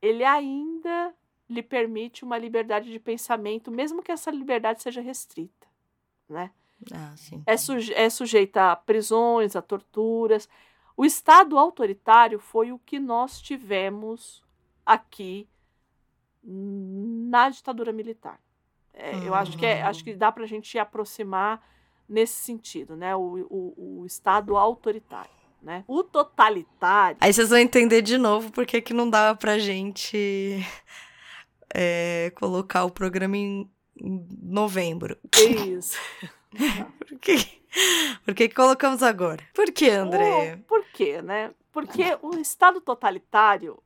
ele ainda lhe permite uma liberdade de pensamento, mesmo que essa liberdade seja restrita, né? Ah, é, suje é sujeita a prisões, a torturas. O Estado autoritário foi o que nós tivemos aqui na ditadura militar. É, Eu acho que, é, acho que dá para a gente aproximar nesse sentido, né? O, o, o Estado autoritário. Né? O totalitário. Aí vocês vão entender de novo por que que não dava pra gente é, colocar o programa em em novembro. Isso. [laughs] Por que, por que que colocamos agora? Por que, André? O- Por quê, né? Porque o Estado totalitário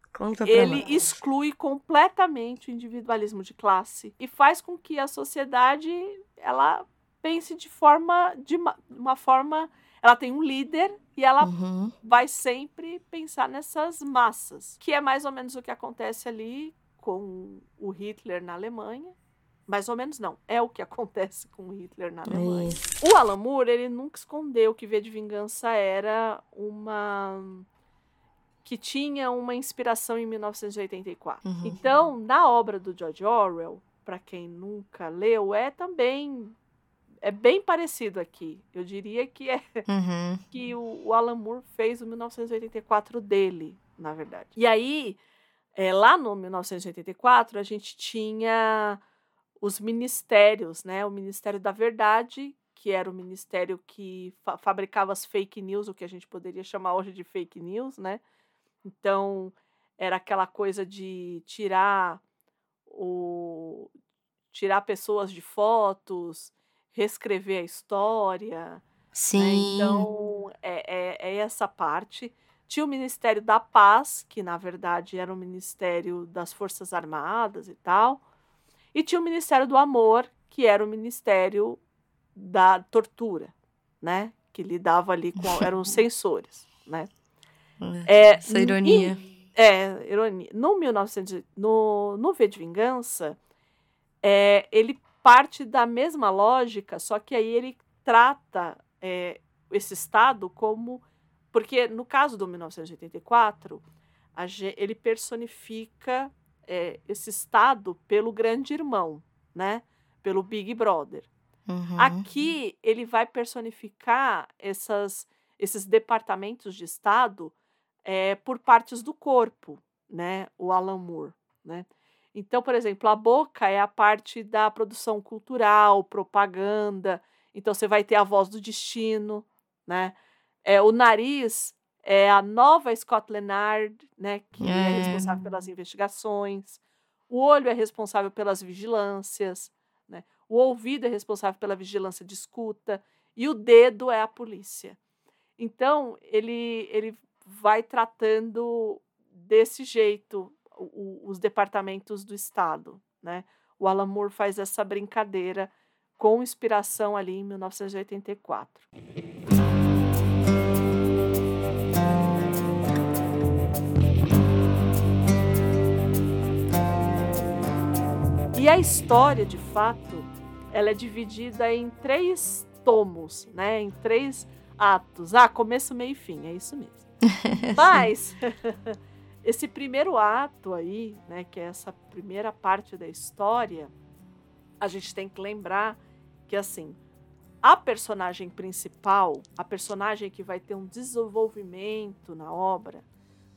ele nós. exclui completamente o individualismo de classe e faz com que a sociedade ela pense de forma de uma, uma forma ela tem um líder e ela Uhum. vai sempre pensar nessas massas que é mais ou menos o que acontece ali com o Hitler na Alemanha mais ou menos não é o que [laughs] acontece com o Hitler na Alemanha Isso. o Alan Moore, ele nunca escondeu que V de Vingança era uma. que tinha uma inspiração em 1984. Uhum. Então, na obra do George Orwell, para quem nunca leu, é também. é bem parecido aqui. Eu diria que é Uhum. que o, o Alan Moore fez o 1984 dele, na verdade. E aí, é, lá no 1984, a gente tinha os ministérios, né? O Ministério da Verdade, que era o ministério que fa- fabricava as fake news, o que a gente poderia chamar hoje de fake news, né? Então, era aquela coisa de tirar o tirar pessoas de fotos, reescrever a história, né? Sim. Então, é, é, é essa parte. Tinha o Ministério da Paz, que na verdade era o Ministério das Forças Armadas e tal. E tinha o Ministério do Amor, que era o Ministério da Tortura, né? Que lidava ali com. eram os [laughs] censores, né? É, Essa ironia. é, ironia. No 1900, no, no V de Vingança, é, ele parte da mesma lógica, só que aí ele trata é, esse Estado como. Porque no caso do 1984, a ge- ele personifica é, esse Estado pelo grande irmão, né? Pelo Big Brother. Uhum. Aqui ele vai personificar essas, esses departamentos de Estado eh, por partes do corpo, né? O Alan Moore, né? Então, por exemplo, a boca é a parte da produção cultural, propaganda. Então, você vai ter a voz do destino, né? É, o nariz é a nova Scotland Yard, né? Que é. É. responsável pelas investigações. O olho é responsável pelas vigilâncias, né? O ouvido é responsável pela vigilância de escuta e o dedo é a polícia. Então, ele, ele vai tratando desse jeito o- o- os departamentos do Estado, né? o Alan Moore faz essa brincadeira com inspiração ali em 1984. E a história, de fato, ela é dividida em três tomos, né? Em três atos. Ah, começo, meio e fim, é isso mesmo. [laughs] Mas [laughs] esse primeiro ato aí, né, que é essa primeira parte da história, a gente tem que lembrar que assim, a personagem principal, a personagem que vai ter um desenvolvimento na obra,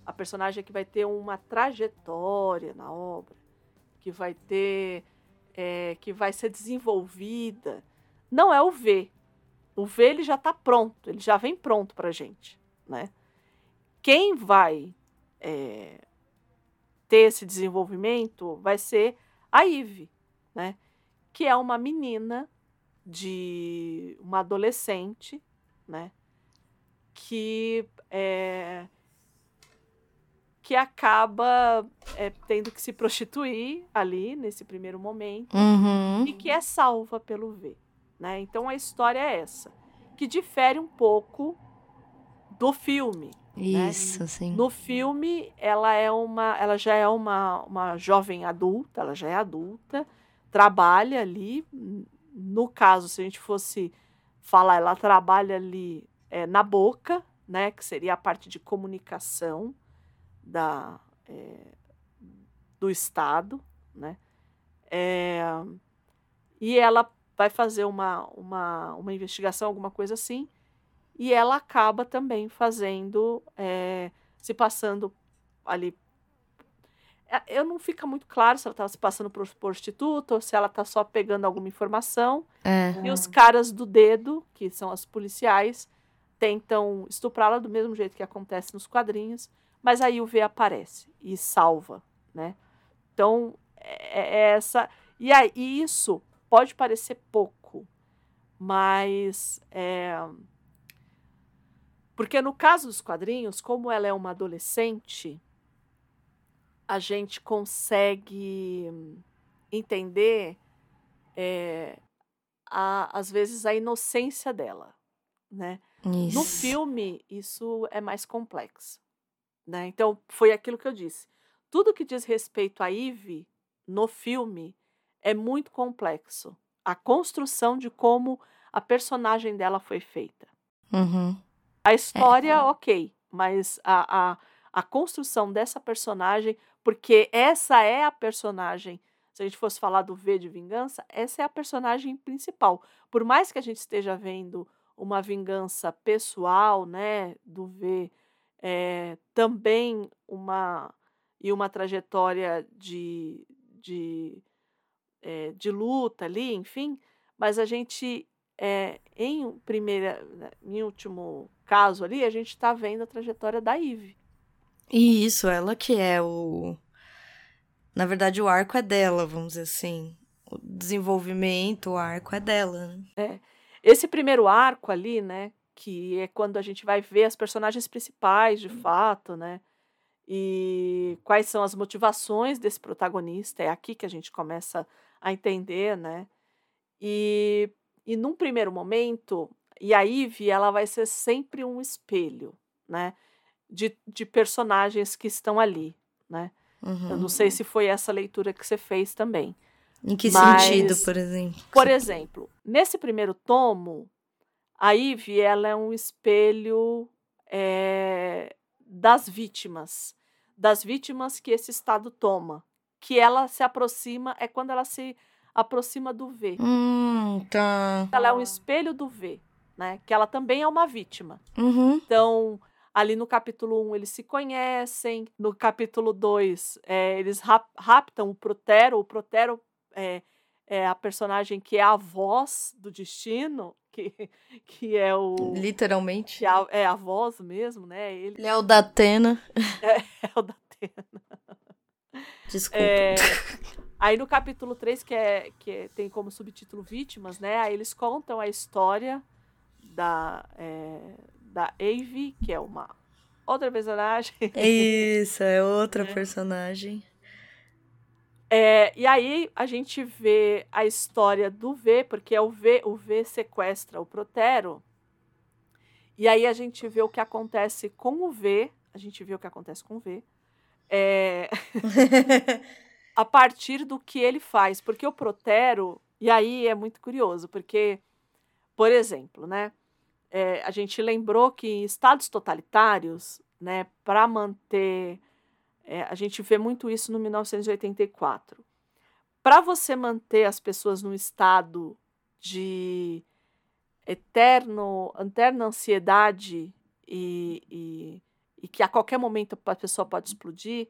a personagem que vai ter uma trajetória na obra, que vai ter, é, que vai ser desenvolvida, não é o V. O V ele já está pronto, ele já vem pronto para gente, né? Quem vai é, ter esse desenvolvimento vai ser a Ive, né? Que é uma menina de uma adolescente, né? Que é, que acaba é, tendo que se prostituir ali nesse primeiro momento Uhum. e que é salva pelo V. Né? Então a história é essa, que difere um pouco do filme. Isso, sim. No filme, ela é uma, ela já é uma, uma jovem adulta, ela já é adulta, trabalha ali. No caso, se a gente fosse falar, ela trabalha ali é, na boca, né, que seria a parte de comunicação da, é, do Estado, né? É, e ela vai fazer uma, uma, uma investigação, alguma coisa assim, e ela acaba também fazendo, é, se passando ali. É, Eu não fica muito claro se ela está se passando por prostituta ou se ela está só pegando alguma informação. É. E os caras do dedo, que são as policiais, tentam estuprá-la do mesmo jeito que acontece nos quadrinhos, mas aí o V aparece e salva, né? Então, é, é essa. E aí, isso pode parecer pouco, mas. é, Porque no caso dos quadrinhos, como ela é uma adolescente, a gente consegue entender, é, a- às vezes, a inocência dela, né? No filme, isso é mais complexo. Né? Então, foi aquilo que eu disse. Tudo que diz respeito a Eve no filme é muito complexo. A construção de como a personagem dela foi feita. Uhum. A história, ok, mas a, a, a construção dessa personagem, porque essa é a personagem, se a gente fosse falar do V de vingança, essa é a personagem principal. Por mais que a gente esteja vendo uma vingança pessoal, né, do V, é, também uma e uma trajetória de, de, é, de luta ali, enfim, mas a gente é, em primeira, né, em último caso ali, a gente está vendo a trajetória da Eve. E isso, ela que é o. Na verdade, o arco é dela, vamos dizer assim. O desenvolvimento, o arco é dela. né? Esse primeiro arco ali, né, que é quando a gente vai ver as personagens principais, de fato, né, e quais são as motivações desse protagonista, é aqui que a gente começa a entender, né, e, e num primeiro momento, e a Eve, ela vai ser sempre um espelho, né, de, de personagens que estão ali, né. Uhum. Eu não sei se foi essa leitura que você fez também. Em que Mas- sentido, por exemplo? Por exemplo, nesse primeiro tomo, a Eve ela é um espelho é, das vítimas, das vítimas que esse estado toma, que ela se aproxima é quando ela se aproxima do V. Hum, tá. Ela é um espelho do V, né? Que ela também é uma vítima. Uhum. Então, ali no capítulo 1 eles se conhecem, no capítulo 2 é, eles rap- raptam o Protero, o Protero é, é a personagem que é a voz do destino, que, [laughs] que é o. Literalmente. É a, é a voz mesmo, né? Ele Ele é o da Atena. [laughs] é o da Atena. Desculpa. É, [laughs] aí no capítulo 3, que, é, que é- tem como subtítulo Vítimas, né? Aí eles contam a história da, é, da Ave, que é uma outra personagem. Isso, é outra personagem. É, e aí a gente vê a história do V, porque é o V, o V sequestra o Protero. E aí a gente vê o que acontece com o V, a gente vê o que acontece com o V, é, [laughs] a partir do que ele faz. Porque o Protero, e aí é muito curioso, porque, por exemplo, né, é, a gente lembrou que em estados totalitários, né, para manter. É, a gente vê muito isso no 1984. Para você manter as pessoas num estado de eterno, eterna ansiedade e, e, e que a qualquer momento a pessoa pode explodir,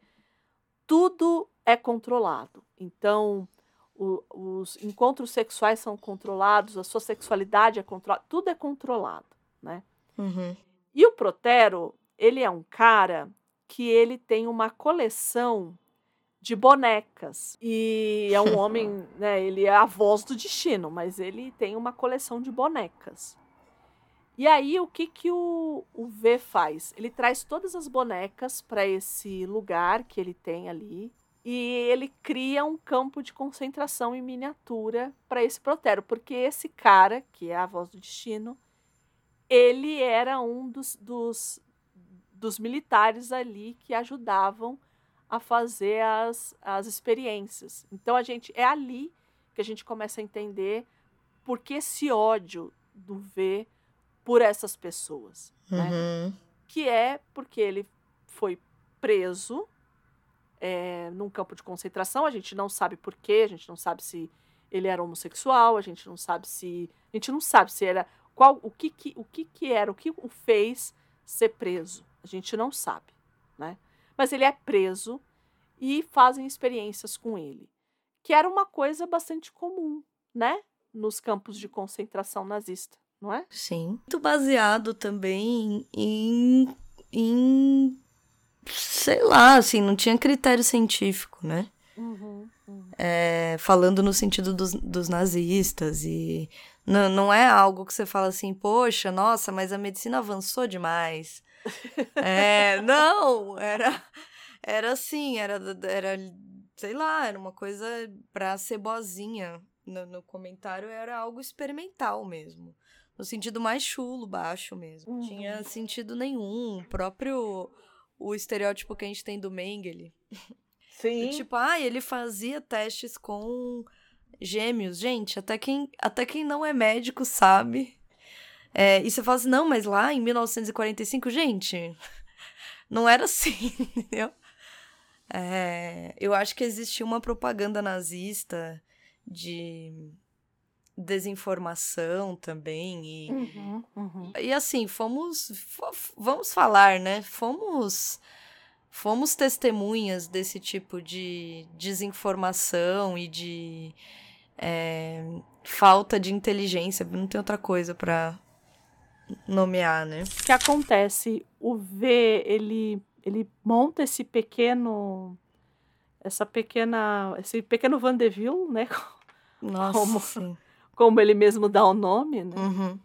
tudo é controlado. Então, o, os encontros sexuais são controlados, a sua sexualidade é controlada, tudo é controlado, né? Uhum. E o Protero, ele é um cara que ele tem uma coleção de bonecas. E é um homem, [laughs] né? Ele é a voz do destino, mas ele tem uma coleção de bonecas. E aí, o que, que o, o V faz? Ele traz todas as bonecas para esse lugar que ele tem ali. E ele cria um campo de concentração em miniatura para esse Protero, porque esse cara, que é a voz do destino, ele era um dos, dos, dos militares ali que ajudavam a fazer as, as experiências. Então a gente é ali que a gente começa a entender por que esse ódio do V por essas pessoas, né? Uhum. Que é porque ele foi preso é, num campo de concentração. A gente não sabe por quê, a gente não sabe se ele era homossexual, a gente não sabe se a gente não sabe se era qual o que, que o que que era o que o fez ser preso. A gente não sabe, né? Mas ele é preso e fazem experiências com ele, que era uma coisa bastante comum, né? Nos campos de concentração nazista, não é? Sim. Muito baseado também em, em. Sei lá, assim, não tinha critério científico, né? Uhum, uhum. É, falando no sentido dos, dos nazistas e não, não é algo que você fala assim, poxa, nossa, mas a medicina avançou demais. É, não, era era assim, era, era sei lá, era uma coisa pra ser boazinha. No, no comentário era algo experimental mesmo. No sentido mais chulo, baixo mesmo. Uhum. Tinha sentido nenhum. O próprio o estereótipo que a gente tem do Mengele. Sim. Tipo, ah, ele fazia testes com gêmeos. Gente, até quem, até quem não é médico sabe. É, e você fala assim, não, mas lá em 1945, gente, [laughs] não era assim, [laughs] entendeu? É, eu acho que existia uma propaganda nazista de desinformação também e, Uhum, uhum. e assim fomos fo- vamos falar né fomos fomos testemunhas desse tipo de desinformação e de é, falta de inteligência não tem outra coisa pra nomear né O que acontece? O V, ele, ele monta esse pequeno. Essa pequena. Esse pequeno Vandeville, né? [laughs] nossa Como? sim. Como ele mesmo dá o nome, né? Uhum.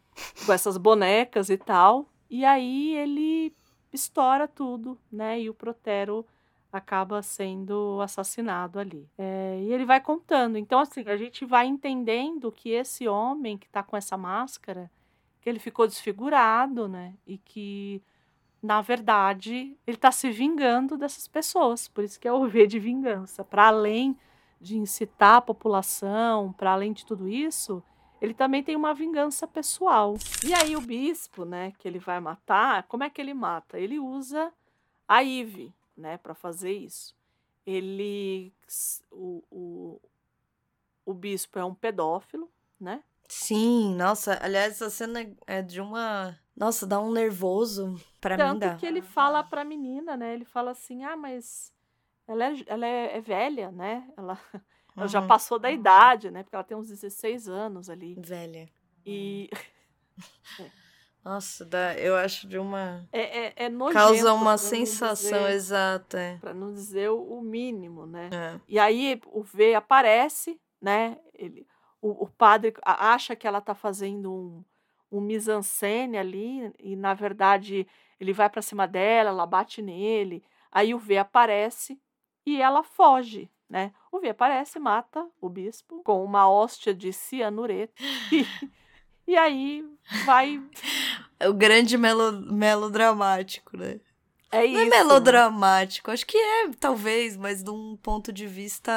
Com essas bonecas e tal. E aí ele estoura tudo, né? E o Protero acaba sendo assassinado ali. É, e ele vai contando. Então, assim, a gente vai entendendo que esse homem que tá com essa máscara, que ele ficou desfigurado, né? E que, na verdade, ele tá se vingando dessas pessoas. Por isso que é o V de vingança. Para além de incitar a população, para além de tudo isso, ele também tem uma vingança pessoal. E aí o bispo, né, que ele vai matar, como é que ele mata? Ele usa a Ive, né, para fazer isso. Ele o, o, o bispo é um pedófilo, né? Sim, nossa, aliás, essa cena é de uma. Nossa, dá um nervoso pra mim. Tanto que ele fala pra menina, né? Ele fala assim: "Ah, mas ela é, ela é, é velha, né? Ela, [laughs] ela já passou da idade, né? Porque ela tem uns 16 anos ali. Velha. E [laughs] Nossa, dá, eu acho de uma. é, é, é nojento. Causa uma sensação dizer- exata. É. Pra não dizer o o mínimo, né? É. E aí o V aparece, né? Ele, o, o padre acha que ela tá fazendo um, um mise-en-scène ali, e na verdade ele vai pra cima dela, ela bate nele. Aí o V aparece e ela foge, né? O V aparece, mata o bispo com uma hóstia de cianureto. E, [laughs] e aí vai. É o grande melo, melodramático, né? É Não isso. é né? melodramático, acho que é, talvez, mas de um ponto de vista,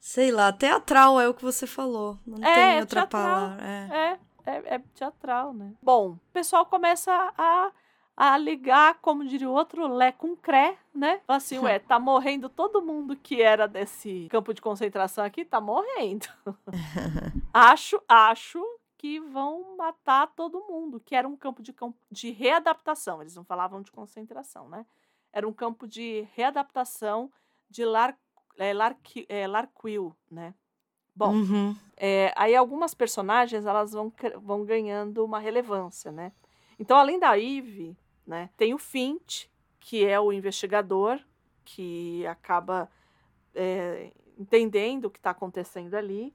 sei lá, teatral é o que você falou. Não É, tem outra teatral. palavra. É. É, é, é teatral, né? Bom, o pessoal começa a, a ligar, como diria o outro, lé com cré, né? Assim, ué, tá morrendo todo mundo que era desse campo de concentração aqui, tá morrendo. [laughs] acho, acho que vão matar todo mundo, que era um campo de, de readaptação. Eles não falavam de concentração, né? Era um campo de readaptação de Lar, é, Larqui- é, Larquil, né? Bom, Uhum. é, aí algumas personagens elas vão, vão ganhando uma relevância, né? Então, além da Eve, né, tem o Fint, que é o investigador, que acaba é, entendendo o que está acontecendo ali,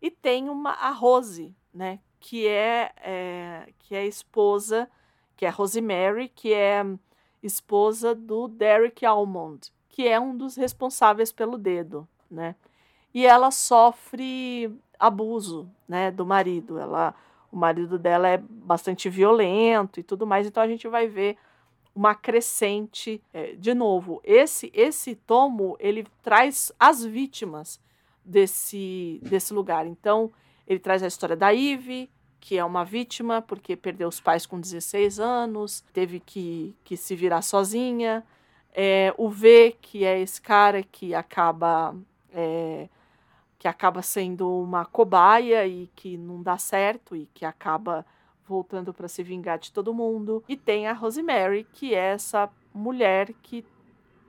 e tem uma a Rose, né, que é, é que é esposa, que é Rosemary, que é esposa do Derek Almond, que é um dos responsáveis pelo dedo, né? e ela sofre abuso, né, do marido. Ela, o marido dela é bastante violento e tudo mais. Então a gente vai ver uma crescente. é, de novo, esse esse tomo ele traz as vítimas desse desse lugar. Então ele traz a história da Eve, que é uma vítima porque perdeu os pais com 16 anos, teve que, que se virar sozinha. É, o V, que é esse cara que acaba é, que acaba sendo uma cobaia e que não dá certo e que acaba voltando para se vingar de todo mundo. E tem a Rosemary, que é essa mulher que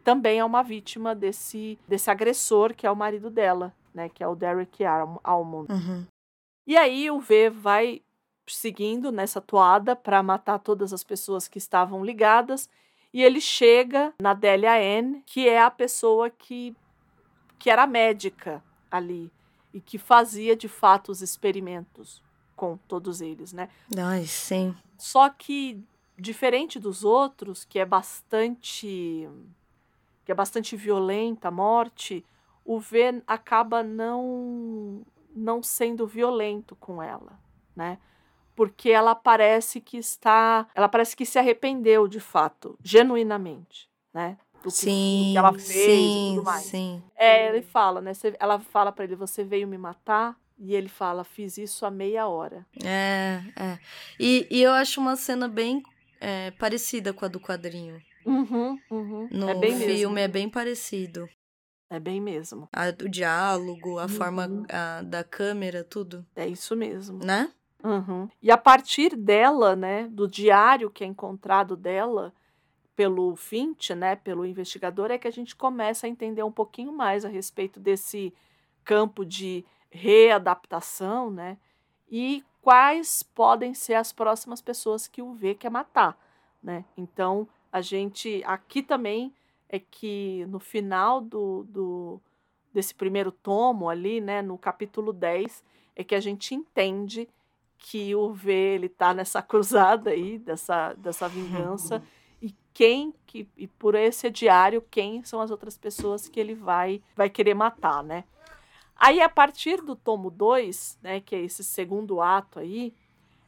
também é uma vítima desse, desse agressor, que é o marido dela, né? Que é o Derek Al- Almond. Uhum. E aí o V vai seguindo nessa toada para matar todas as pessoas que estavam ligadas. E ele chega na Delia N, que é a pessoa que, que era médica ali e que fazia de fato os experimentos com todos eles, né? Ai, sim. Só que diferente dos outros, que é bastante que é bastante violenta a morte, o V acaba não não sendo violento com ela, né? Porque ela parece que está, ela parece que se arrependeu de fato, genuinamente, né? Do que, Sim, que ela fez e sim, tudo mais. sim. É, ele fala, né? Você- Ela fala pra ele: "Você veio me matar?" E ele fala: "Fiz isso há meia hora." É, é. E, e eu acho uma cena bem é, parecida com a do quadrinho. Uhum, uhum. No é bem filme mesmo. é bem parecido. É bem mesmo. A- o diálogo, a forma Uhum. a- da câmera, tudo, É isso mesmo. né? Uhum. E a partir dela, né, do diário que é encontrado dela pelo Fint, né, pelo investigador, é que a gente começa a entender um pouquinho mais a respeito desse campo de readaptação, né, e quais podem ser as próximas pessoas que o V quer matar, né. Então, a gente aqui também é que no final do, do desse primeiro tomo ali, né, no capítulo 10, é que a gente entende que o V ele tá nessa [laughs] cruzada aí dessa, dessa vingança [laughs] e quem que e por esse diário quem são as outras pessoas que ele vai vai querer matar, né? Aí a partir do tomo 2, né, que é esse segundo ato aí,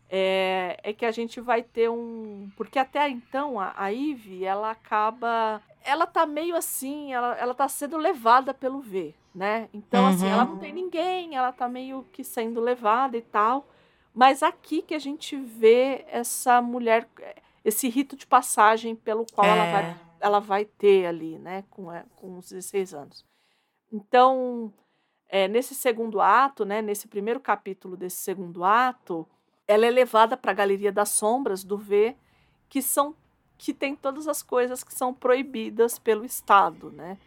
é, é que a gente vai ter um, porque até então a, a Eve, ela acaba ela tá meio assim, ela, ela tá sendo levada pelo V, né? Então, assim, Uhum. ela não tem ninguém, ela tá meio que sendo levada e tal. Mas aqui que a gente vê essa mulher, esse rito de passagem pelo qual ela, É. vai, ela vai ter ali, né? Com, é, com os 16 anos. Então, é, nesse segundo ato, né? Nesse primeiro capítulo desse segundo ato, ela é levada para a Galeria das Sombras do V, que são que tem todas as coisas que são proibidas pelo Estado, né?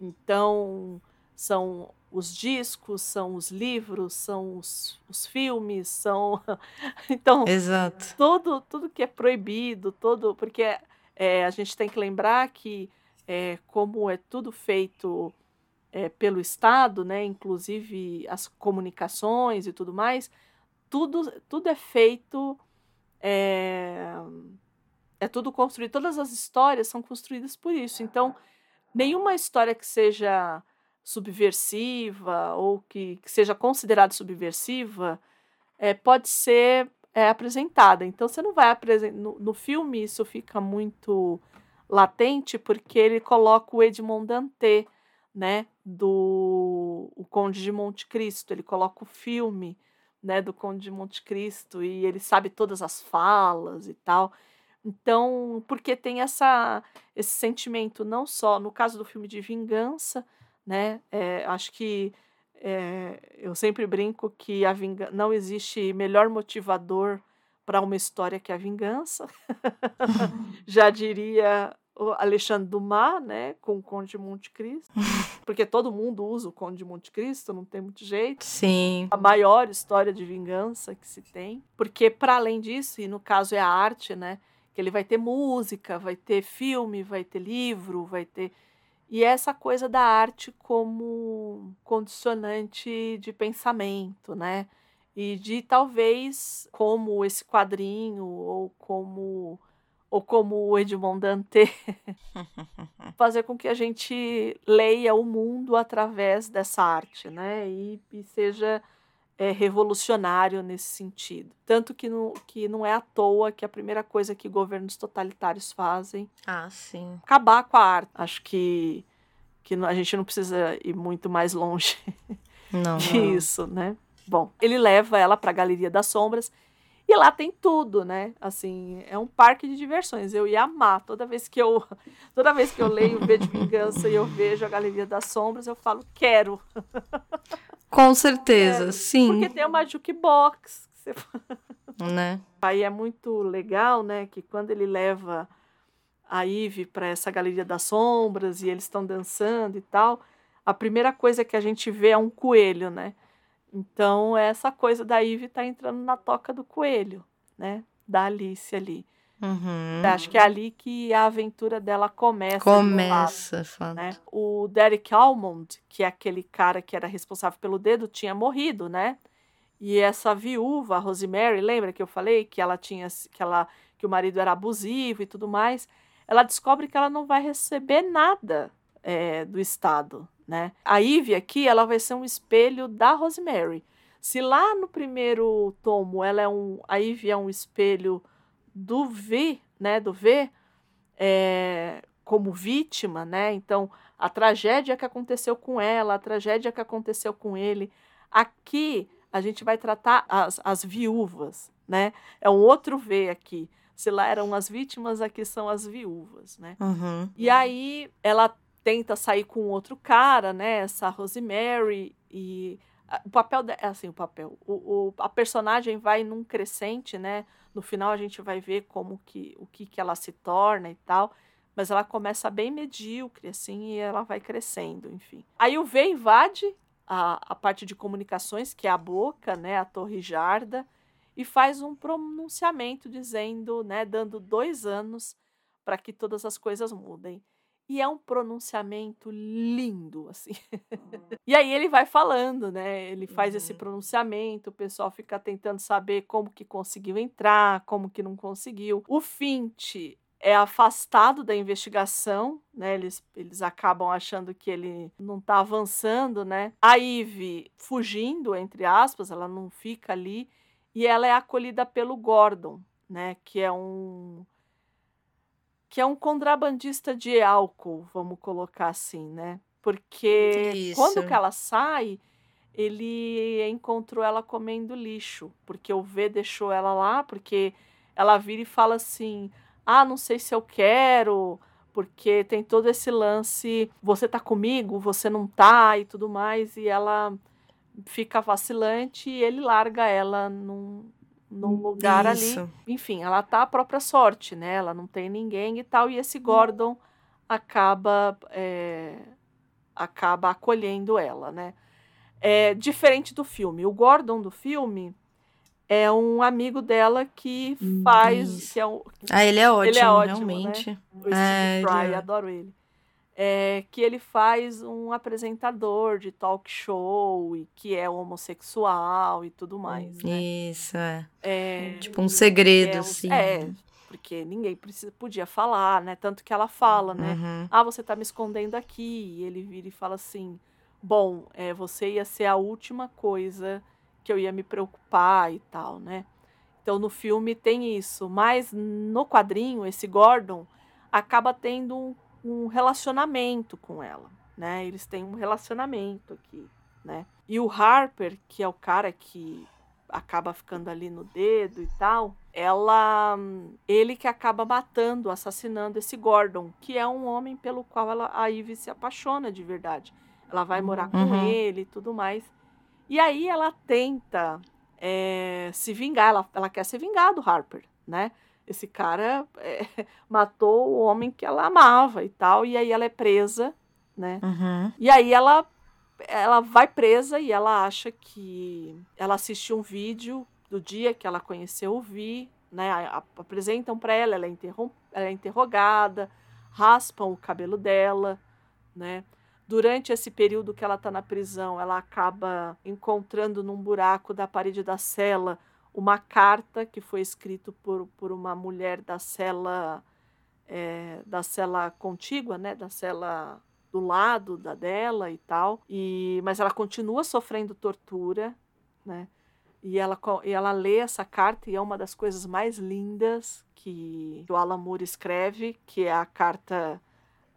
Então, são os discos, são os livros, são os, os filmes, são. [laughs] então, Exato. tudo, tudo que é proibido, todo. Porque é, a gente tem que lembrar que, é, como é tudo feito é, pelo Estado, né, inclusive as comunicações e tudo mais, tudo, tudo é feito. É, é tudo construído, todas as histórias são construídas por isso. Então, nenhuma história que seja subversiva ou que, que seja considerada subversiva é, pode ser é, apresentada. Então você não vai apresentar. No, no, filme isso fica muito latente porque ele coloca o Edmond Dantès, né, do o Conde de Monte Cristo. Ele coloca o filme, né, do Conde de Monte Cristo e ele sabe todas as falas e tal. Então, porque tem essa esse sentimento não só no caso do filme de vingança, né? É, acho que é, eu sempre brinco que a vingança não existe melhor motivador para uma história que a vingança. [laughs] Já diria o Alexandre Dumas, né, com o Conde de Monte Cristo, [laughs] porque todo mundo usa o Conde de Monte Cristo, não tem muito jeito. Sim. A maior história de vingança que se tem, porque para além disso, e no caso é a arte, né, que ele vai ter música, vai ter filme, vai ter livro, vai ter e essa coisa da arte como condicionante de pensamento, né? E de talvez como esse quadrinho ou como ou como o Edmond Dantès [laughs] fazer com que a gente leia o mundo através dessa arte, né? E, e seja é, revolucionário nesse sentido. Tanto que não, que não é à toa que a primeira coisa que governos totalitários fazem ah, sim. acabar com a arte. Acho que, que a gente não precisa ir muito mais longe não, que [laughs] não. né? Bom, ele leva ela para a Galeria das Sombras e lá tem tudo, né? Assim, é um parque de diversões. Eu ia amar toda vez que eu [laughs] toda vez que eu leio V de Vingança e eu vejo a Galeria das Sombras, eu falo, quero. [laughs] Com certeza, sim. Porque tem uma jukebox. Você... [laughs] Né? Aí é muito legal, né, que quando ele leva a Eve para essa galeria das sombras e eles estão dançando e tal, a primeira coisa que a gente vê é um coelho, né? Então, essa coisa da Eve tá entrando na toca do coelho, né? Da Alice ali. Uhum. Acho que é ali que a aventura dela começa. Começa, lado, né? O Derek Almond, que é aquele cara que era responsável pelo dedo, tinha morrido, né? E essa viúva, a Rosemary, lembra que eu falei que ela tinha que ela que o marido era abusivo e tudo mais? Ela descobre que ela não vai receber nada é, do Estado, né? A Ivy aqui, ela vai ser um espelho da Rosemary. Se lá no primeiro tomo ela é um, a Ivy é um espelho do V, né, do V, é, como vítima, né? Então, a tragédia que aconteceu com ela, a tragédia que aconteceu com ele. Aqui a gente vai tratar as, as viúvas, né? É um outro V aqui. Se lá eram as vítimas, aqui são as viúvas, né? Uhum. E aí ela tenta sair com outro cara, né? Essa Rosemary e o papel é assim o papel o, o, a personagem vai num crescente né no final a gente vai ver como que o que, que ela se torna e tal mas ela começa bem medíocre assim e ela vai crescendo enfim aí o V invade a, a parte de comunicações que é a boca né a torre jarda e faz um pronunciamento dizendo né dando dois anos para que todas as coisas mudem e é um pronunciamento lindo, assim. [laughs] e aí ele vai falando, né? Ele faz uhum. esse pronunciamento, o pessoal fica tentando saber como que conseguiu entrar, como que não conseguiu. O Fint é afastado da investigação, né? Eles, eles acabam achando que ele não está avançando, né? A Ivy fugindo, entre aspas, ela não fica ali. E ela é acolhida pelo Gordon, né? Que é um que é um contrabandista de álcool, vamos colocar assim, né? Porque Isso. quando que ela sai, ele encontrou ela comendo lixo, porque o V deixou ela lá, porque ela vira e fala assim: "Ah, não sei se eu quero", porque tem todo esse lance, você tá comigo, você não tá e tudo mais, e ela fica vacilante e ele larga ela num, num lugar Isso. ali. Enfim, ela tá à própria sorte, né? Ela não tem ninguém e tal. E esse Gordon acaba é, acaba acolhendo ela, né? É diferente do filme. O Gordon do filme é um amigo dela que faz. Que é um, ah, ele é ótimo, ele é ótimo realmente. Né? O Steve é, Fry, é... adoro ele é, que ele faz um apresentador de talk show e que é homossexual e tudo mais. Né? Isso, é. é. Tipo um segredo, é, assim. É, porque ninguém precisa, podia falar, né? Tanto que ela fala, né? Uhum. Ah, você tá me escondendo aqui. E ele vira e fala assim: bom, é, você ia ser a última coisa que eu ia me preocupar e tal, né? Então no filme tem isso, mas no quadrinho esse Gordon acaba tendo um, um relacionamento com ela, né? Eles têm um relacionamento aqui, né? E o Harper, que é o cara que acaba ficando ali no dedo e tal, ela ele que acaba matando, assassinando esse Gordon, que é um homem pelo qual ela, a Ivy se apaixona de verdade. Ela vai morar com Uhum. ele e tudo mais. E aí ela tenta é, se vingar, ela, ela quer se vingar do Harper, né? Esse cara é, [laughs] matou o homem que ela amava e tal, e aí ela é presa, né? Uhum. E aí ela ela vai presa e ela acha que ela assistiu um vídeo do dia que ela conheceu o Vi, né? a- a- Apresentam para ela, ela é, ela é interrogada, raspam o cabelo dela, né? Durante esse período que ela está na prisão, ela acaba encontrando num buraco da parede da cela uma carta que foi escrita por, por uma mulher da cela é, da cela contígua, né? Da cela do lado da dela e tal. E mas ela continua sofrendo tortura, né? E ela, e ela lê essa carta e é uma das coisas mais lindas que o Alan Moore escreve, que é a carta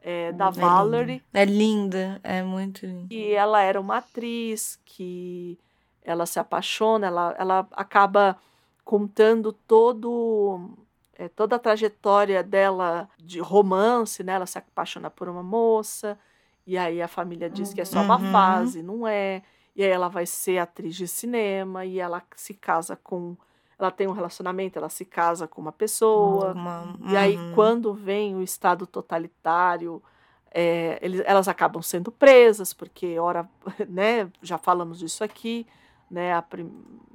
é, da É linda. Valerie. É linda, é muito linda. E ela era uma atriz que ela se apaixona, ela, ela acaba contando todo é, toda a trajetória dela de romance, né? Ela se apaixona por uma moça, e aí a família diz que é só uma Uhum. fase, não é. E aí ela vai ser atriz de cinema, e ela se casa com. Ela tem um relacionamento, ela se casa com uma pessoa. Uma- E aí, uhum. quando vem o Estado totalitário, é, eles- elas acabam sendo presas, porque, ora, [laughs] né, já falamos disso aqui, né, a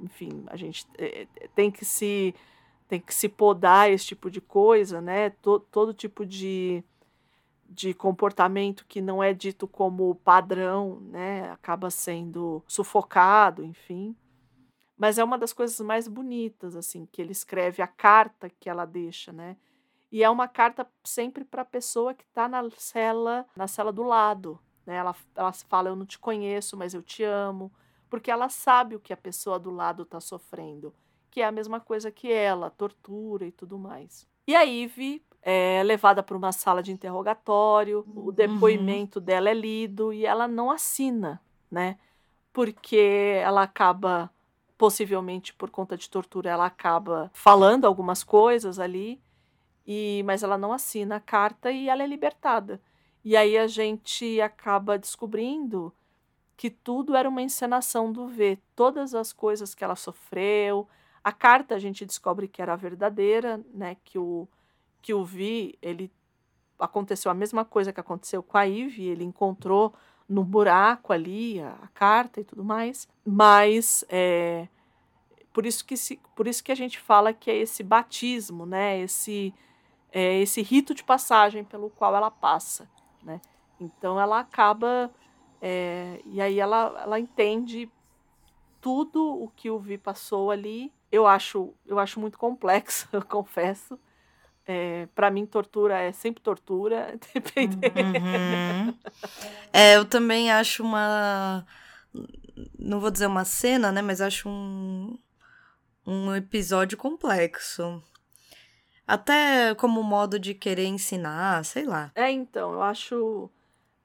enfim, a gente é, é, tem que se tem que se podar esse tipo de coisa, né, to- todo tipo de, de comportamento que não é dito como padrão, né, acaba sendo sufocado, enfim. Mas é uma das coisas mais bonitas, assim, que ele escreve a carta que ela deixa, né? E é uma carta sempre para a pessoa que está na cela, na cela do lado, né? Ela, ela fala, eu não te conheço, mas eu te amo, porque ela sabe o que a pessoa do lado está sofrendo, que é a mesma coisa que ela, tortura e tudo mais. E a Ivy é levada para uma sala de interrogatório, o depoimento dela é lido e ela não assina, né? Porque ela acaba, possivelmente por conta de tortura, ela acaba falando algumas coisas ali, e mas ela não assina a carta e ela é libertada. E aí a gente acaba descobrindo que tudo era uma encenação do V, todas as coisas que ela sofreu. A carta a gente descobre que era verdadeira, né? Que o que o Vi, ele aconteceu a mesma coisa que aconteceu com a Ivy, ele encontrou no buraco ali a, a carta e tudo mais, mas é, por isso que se, por isso que a gente fala que é esse batismo, né? Esse é, esse rito de passagem pelo qual ela passa, né? Então ela acaba é, e aí ela, ela entende tudo o que o Vi passou ali. Eu acho eu acho muito complexo, [laughs] eu confesso. É, para mim tortura é sempre tortura, [laughs] dependendo. Uhum. É, eu também acho uma. Não vou dizer uma cena, né? Mas acho um, um episódio complexo. Até como modo de querer ensinar, sei lá. É, então, eu acho.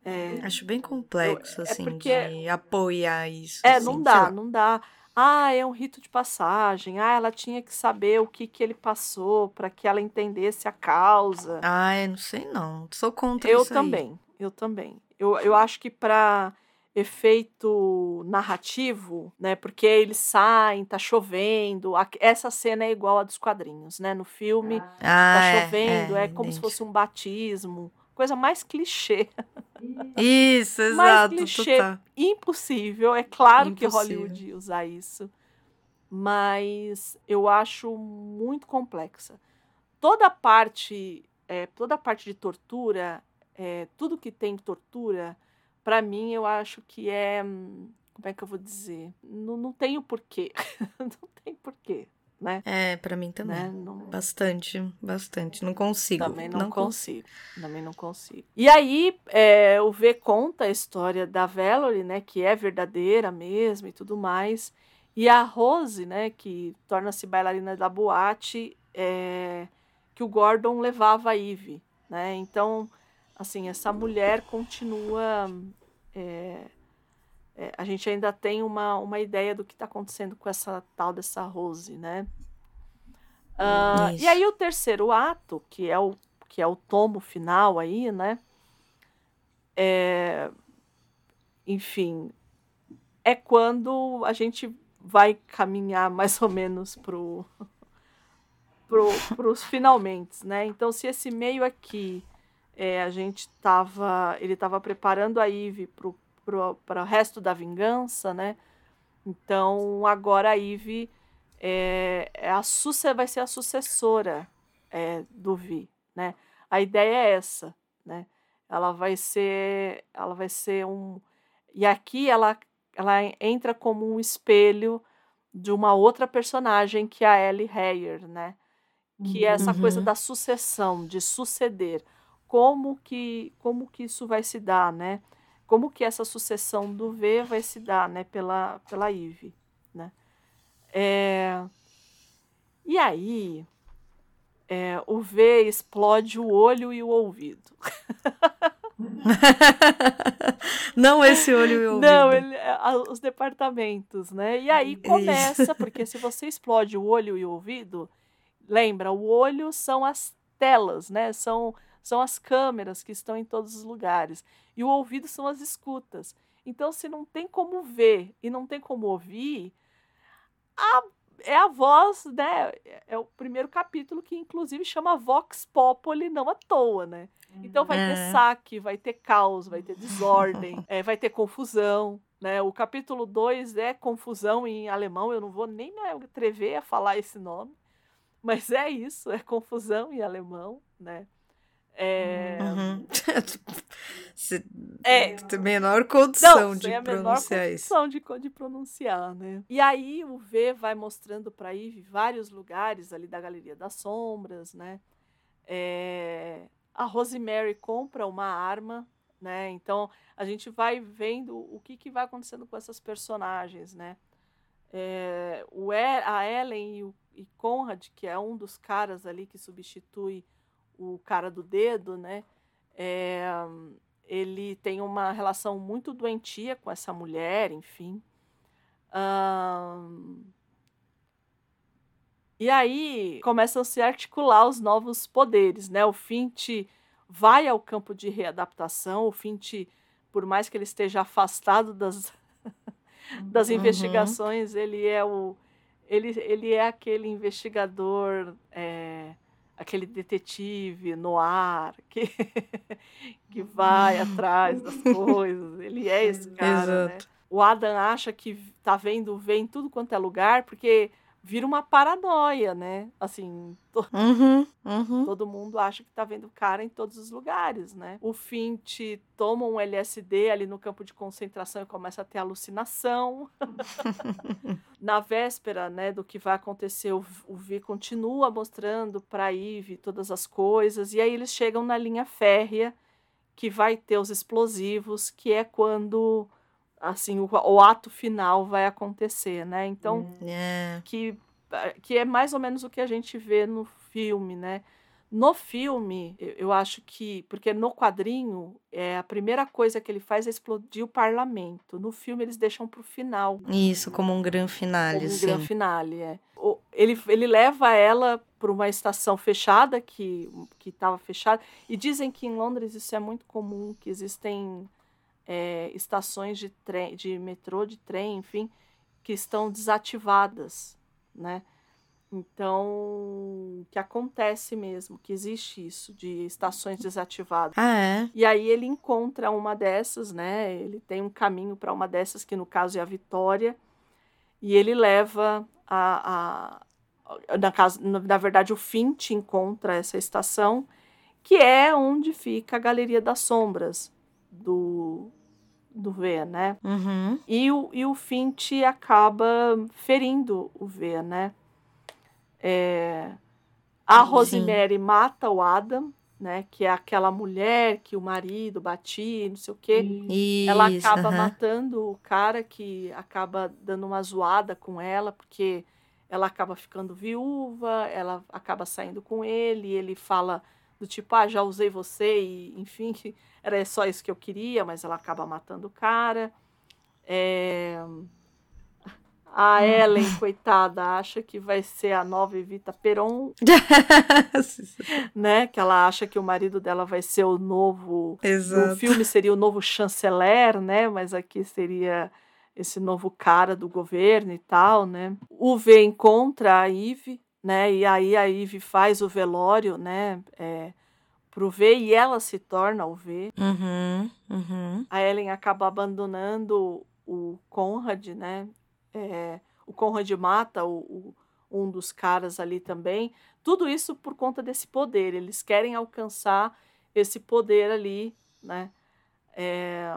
É, Acho bem complexo, é assim, porque- de apoiar isso. É, assim, não dá, não dá. Ah, é um rito de passagem. Ah, ela tinha que saber o que, que ele passou para que ela entendesse a causa. Ai, não sei não. Sou contra eu isso aí. também, eu também. Eu, eu acho que para efeito narrativo, né? Porque eles saem, tá chovendo. Essa cena é igual a dos quadrinhos, né? No filme Ah, tá é, chovendo, é, como se entendi. fosse um batismo. Coisa mais clichê. [laughs] Isso, Mais exato, clichê total. impossível. É claro que Impossível. Hollywood ia usar isso, mas eu acho muito complexa. Toda a parte, é, toda a parte de tortura, é, tudo que tem tortura, para mim eu acho que é, hum, como é que eu vou dizer? Não, não tem o porquê, [laughs] não tem porquê. Né? É, pra mim também. Né? Não, Bastante, bastante. Não consigo. também não, consigo. Também não consigo. E aí, é, o V conta a história da Valerie, né? Que é verdadeira mesmo e tudo mais. E a Rose, né? Que torna-se bailarina da boate, é, que o Gordon levava a Eve, né? Então, assim, essa mulher continua. é, é, a gente ainda tem uma, uma ideia do que está acontecendo com essa tal dessa Rose, né? Isso. e aí o terceiro ato, que é o, que é o tomo final aí, né? É, enfim, é quando a gente vai caminhar mais ou menos pro, [laughs] pro, pros finalmente, né? Então, se esse meio aqui é, a gente tava, ele estava preparando a Eve pro, pro, para o resto da vingança, né? Então, agora a Eve é, é a suce, vai ser a sucessora é, do Vi, né? A ideia é essa, né? Ela vai ser, ela vai ser um e aqui ela ela entra como um espelho de uma outra personagem que é a Ellie Heyer, né? Que é essa coisa Uhum. da sucessão, de suceder. Como que como que isso vai se dar, né? Como que essa sucessão do V vai se dar, né? Pela pela Eve, né? É, E aí é, o V explode o olho e o ouvido. [laughs] Não esse olho e ouvido. Não, ele, é, a- os departamentos, né? E aí Isso. começa, porque se você explode o olho e o ouvido, lembra, o olho são as telas, né? São, são as câmeras que estão em todos os lugares. E o ouvido são as escutas. Então, se não tem como ver e não tem como ouvir, a- é a voz, né? É o primeiro capítulo que, inclusive, chama Vox Populi, não à toa, né? Então vai ter É. saque, vai ter caos, vai ter desordem, [laughs] é, vai ter confusão. Né? O capítulo 2 é confusão em alemão, eu não vou nem me atrever a falar esse nome, mas é isso, é confusão em alemão, né? [laughs] É, Uhum. Você É. menor condição não, de sem a menor pronunciar isso. condição de, co- de pronunciar, né? E aí o V vai mostrando para Eve vários lugares ali da Galeria das Sombras, né? É, a Rosemary compra uma arma, né? Então a gente vai vendo o que, que vai acontecendo com essas personagens, né? É, o a Ellen e o e Conrad, que é um dos caras ali que substitui o cara do dedo, né? É, ele tem uma relação muito doentia com essa mulher, enfim. E aí começam a se articular os novos poderes, né? O Fint vai ao campo de readaptação, o Fint, por mais que ele esteja afastado das, [laughs] das Uhum. investigações, ele é o ele, ele é aquele investigador, é, aquele detetive no ar que, [laughs] que vai atrás das [laughs] coisas. Ele é esse cara, né? Exato. O Adam acha que tá vendo, vê em tudo quanto é lugar, porque vira uma paranoia, né? Assim, to- [laughs] Uhum, uhum. todo mundo acha que tá vendo o cara em todos os lugares, né? O Fint toma um LSD ali no campo de concentração e começa a ter alucinação. [laughs] Na véspera, né, do que vai acontecer, o V- o V continua mostrando para Eve todas as coisas e aí eles chegam na linha férrea que vai ter os explosivos, que é quando assim o, o ato final vai acontecer, né? Então, É. que, que é mais ou menos o que a gente vê no filme, né? No filme, eu, eu acho que. Porque no quadrinho, é, a primeira coisa que ele faz é explodir o parlamento. No filme, eles deixam pro final. Isso, como um grande finale, Como um assim. gran finale, é. O- ele, ele leva ela para uma estação fechada, que estava fechada. E dizem que em Londres isso é muito comum, que existem é, estações de, trem, de metrô, de trem, enfim, que estão desativadas, né? Então, que acontece mesmo, que existe isso, de estações desativadas. Ah, é? E aí ele encontra uma dessas, né? Ele tem um caminho para uma dessas, que no caso é a Vitória, e ele leva a. a na, casa, na, verdade, o Fint encontra essa estação, que é onde fica a Galeria das Sombras do, do V, né? Uhum. E o, e o Fint acaba ferindo o V, né? É, a Rosemary Sim. mata o Adam, né? Que é aquela mulher que o marido batia, não sei o quê. Isso, ela acaba uh -huh. matando o cara que acaba dando uma zoada com ela, porque ela acaba ficando viúva, ela acaba saindo com ele, ele fala do tipo, ah, já usei você, e enfim, era só isso que eu queria, mas ela acaba matando o cara. É... A hum. Ellen, coitada, acha que vai ser a nova Evita Peron. né? Que ela acha que o marido dela vai ser o novo. Exato. O filme seria o novo chanceler, né? Mas aqui seria esse novo cara do governo e tal, né? O V encontra a Ive, né? E aí a Ive faz o velório, né? É, pro V e ela se torna o V. Uhum, uhum. A Ellen acaba abandonando o Conrad, né? É, o Conrad mata o, o, um dos caras ali também. Tudo isso por conta desse poder. Eles querem alcançar esse poder ali, né? É,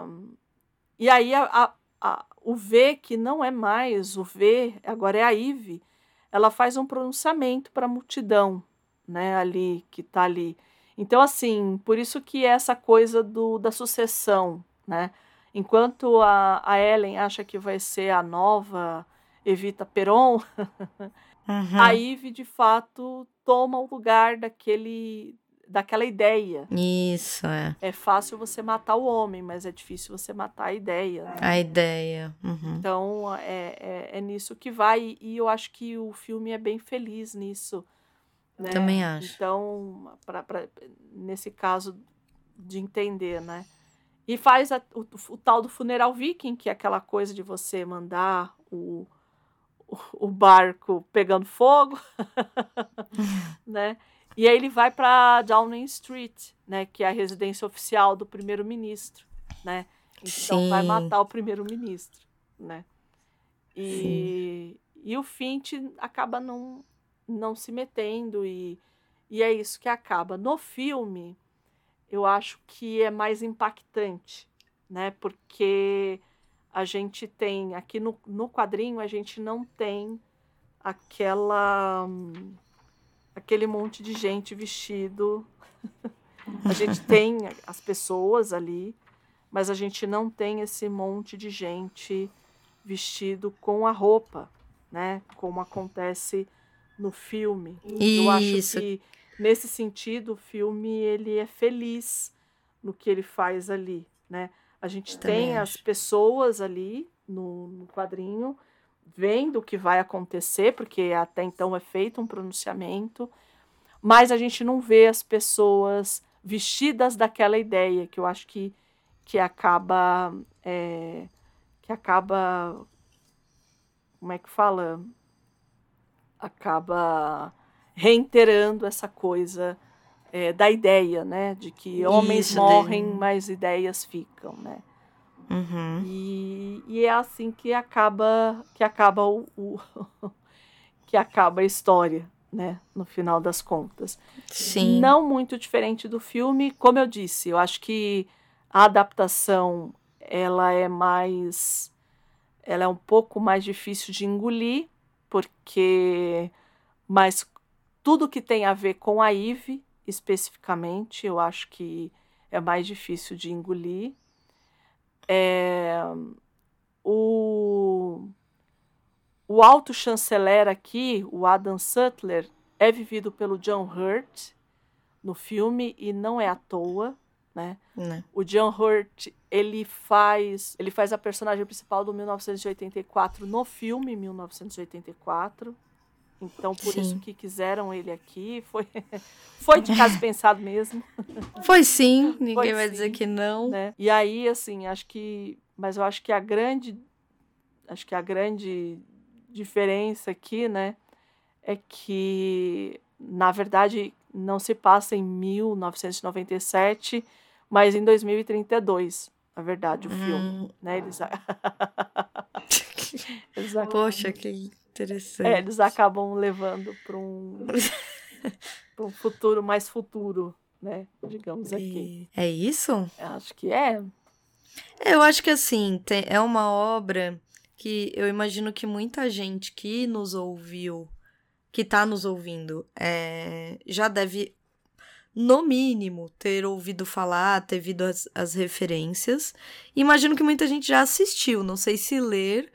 e aí a, a, a, o V, que não é mais o V, agora é a Ive, ela faz um pronunciamento para a multidão, né? Ali, que está ali. Então, assim, por isso que é essa coisa do, da sucessão, né? Enquanto a, a Ellen acha que vai ser a nova Evita Peron, uhum. a Eve de fato toma o lugar daquele daquela ideia. Isso, é. É fácil você matar o homem, mas é difícil você matar a ideia. Né? A ideia. Uhum. Então, é, é, é, nisso que vai. E eu acho que o filme é bem feliz nisso. Né? Também acho. Então, pra, pra, nesse caso de entender, né? E faz a, o, o, tal do funeral viking, que é aquela coisa de você mandar o, o, o barco pegando fogo, [laughs] né? E aí ele vai para Downing Street, né? Que é a residência oficial do primeiro-ministro, né? Então Sim. vai matar o primeiro-ministro, né? E, e o Finch acaba não, não se metendo e, e é isso que acaba. No filme, eu acho que é mais impactante, né? Porque a gente tem, aqui no, no quadrinho, a gente não tem aquela. aquele monte de gente vestido. [laughs] a gente tem as pessoas ali, mas a gente não tem esse monte de gente vestido com a roupa, né? Como acontece no filme. Isso. Eu acho que nesse sentido o filme ele é feliz no que ele faz ali, né? A gente tem acho. as pessoas ali no, no quadrinho vendo o que vai acontecer, porque até então é feito um pronunciamento, mas a gente não vê as pessoas vestidas daquela ideia que eu acho que, que acaba é, que acaba como é que fala acaba reiterando essa coisa é, da ideia, né? De que homens Isso, morrem, de... mas ideias ficam, né? Uhum. E, e, é assim que acaba que acaba o, o [laughs] que acaba a história, né? No final das contas. Sim. Não muito diferente do filme, como eu disse. Eu acho que a adaptação ela é mais ela é um pouco mais difícil de engolir porque mas tudo que tem a ver com a IVE, especificamente, eu acho que é mais difícil de engolir. É, o, o alto chanceler aqui, o Adam Sutler, é vivido pelo John Hurt no filme e não é à toa, né? Não. O John Hurt, ele faz, ele faz a personagem principal do 1984 no filme 1984. Então, por sim. isso que quiseram ele aqui. Foi, [laughs] foi de caso pensado mesmo. [laughs] Foi sim, ninguém foi vai sim, dizer que não. Né? E aí, assim, acho que. Mas eu acho que a grande. Acho que a grande diferença aqui, né? É que, na verdade, não se passa em 1997, mas em 2032, na verdade, o hum. filme. Né? Eles... [laughs] eles Poxa, que interessante. É, eles acabam levando para um, [laughs] um futuro mais futuro, né? Digamos aqui. É isso? Acho que é. Eu acho que assim, tem, é uma obra que eu imagino que muita gente que nos ouviu que tá nos ouvindo é, já deve, no mínimo, ter ouvido falar, ter visto as, as referências. Imagino que muita gente já assistiu, não sei se ler,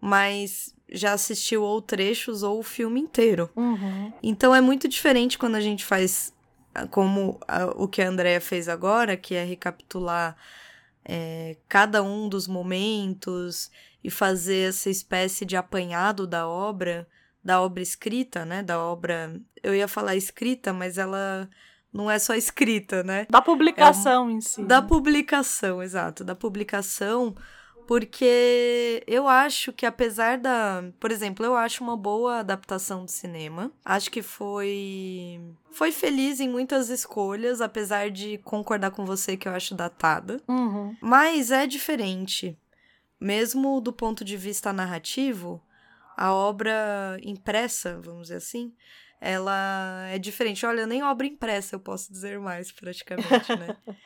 mas já assistiu ou trechos ou o filme inteiro. Uhum. Então é muito diferente quando a gente faz ah, como a, o que a Andrea fez agora, que é recapitular é, cada um dos momentos e fazer essa espécie de apanhado da obra, da obra escrita, né? Da obra. Eu ia falar escrita, mas ela não é só escrita, né? Da publicação é, em si. Da publicação, exato. Da publicação porque eu acho que apesar da, por exemplo, eu acho uma boa adaptação do cinema. Acho que foi foi feliz em muitas escolhas, apesar de concordar com você que eu acho datada. Uhum. Mas é diferente. Mesmo do ponto de vista narrativo, a obra impressa, vamos dizer assim, ela é diferente. Olha, nem obra impressa eu posso dizer mais, praticamente, né? [laughs]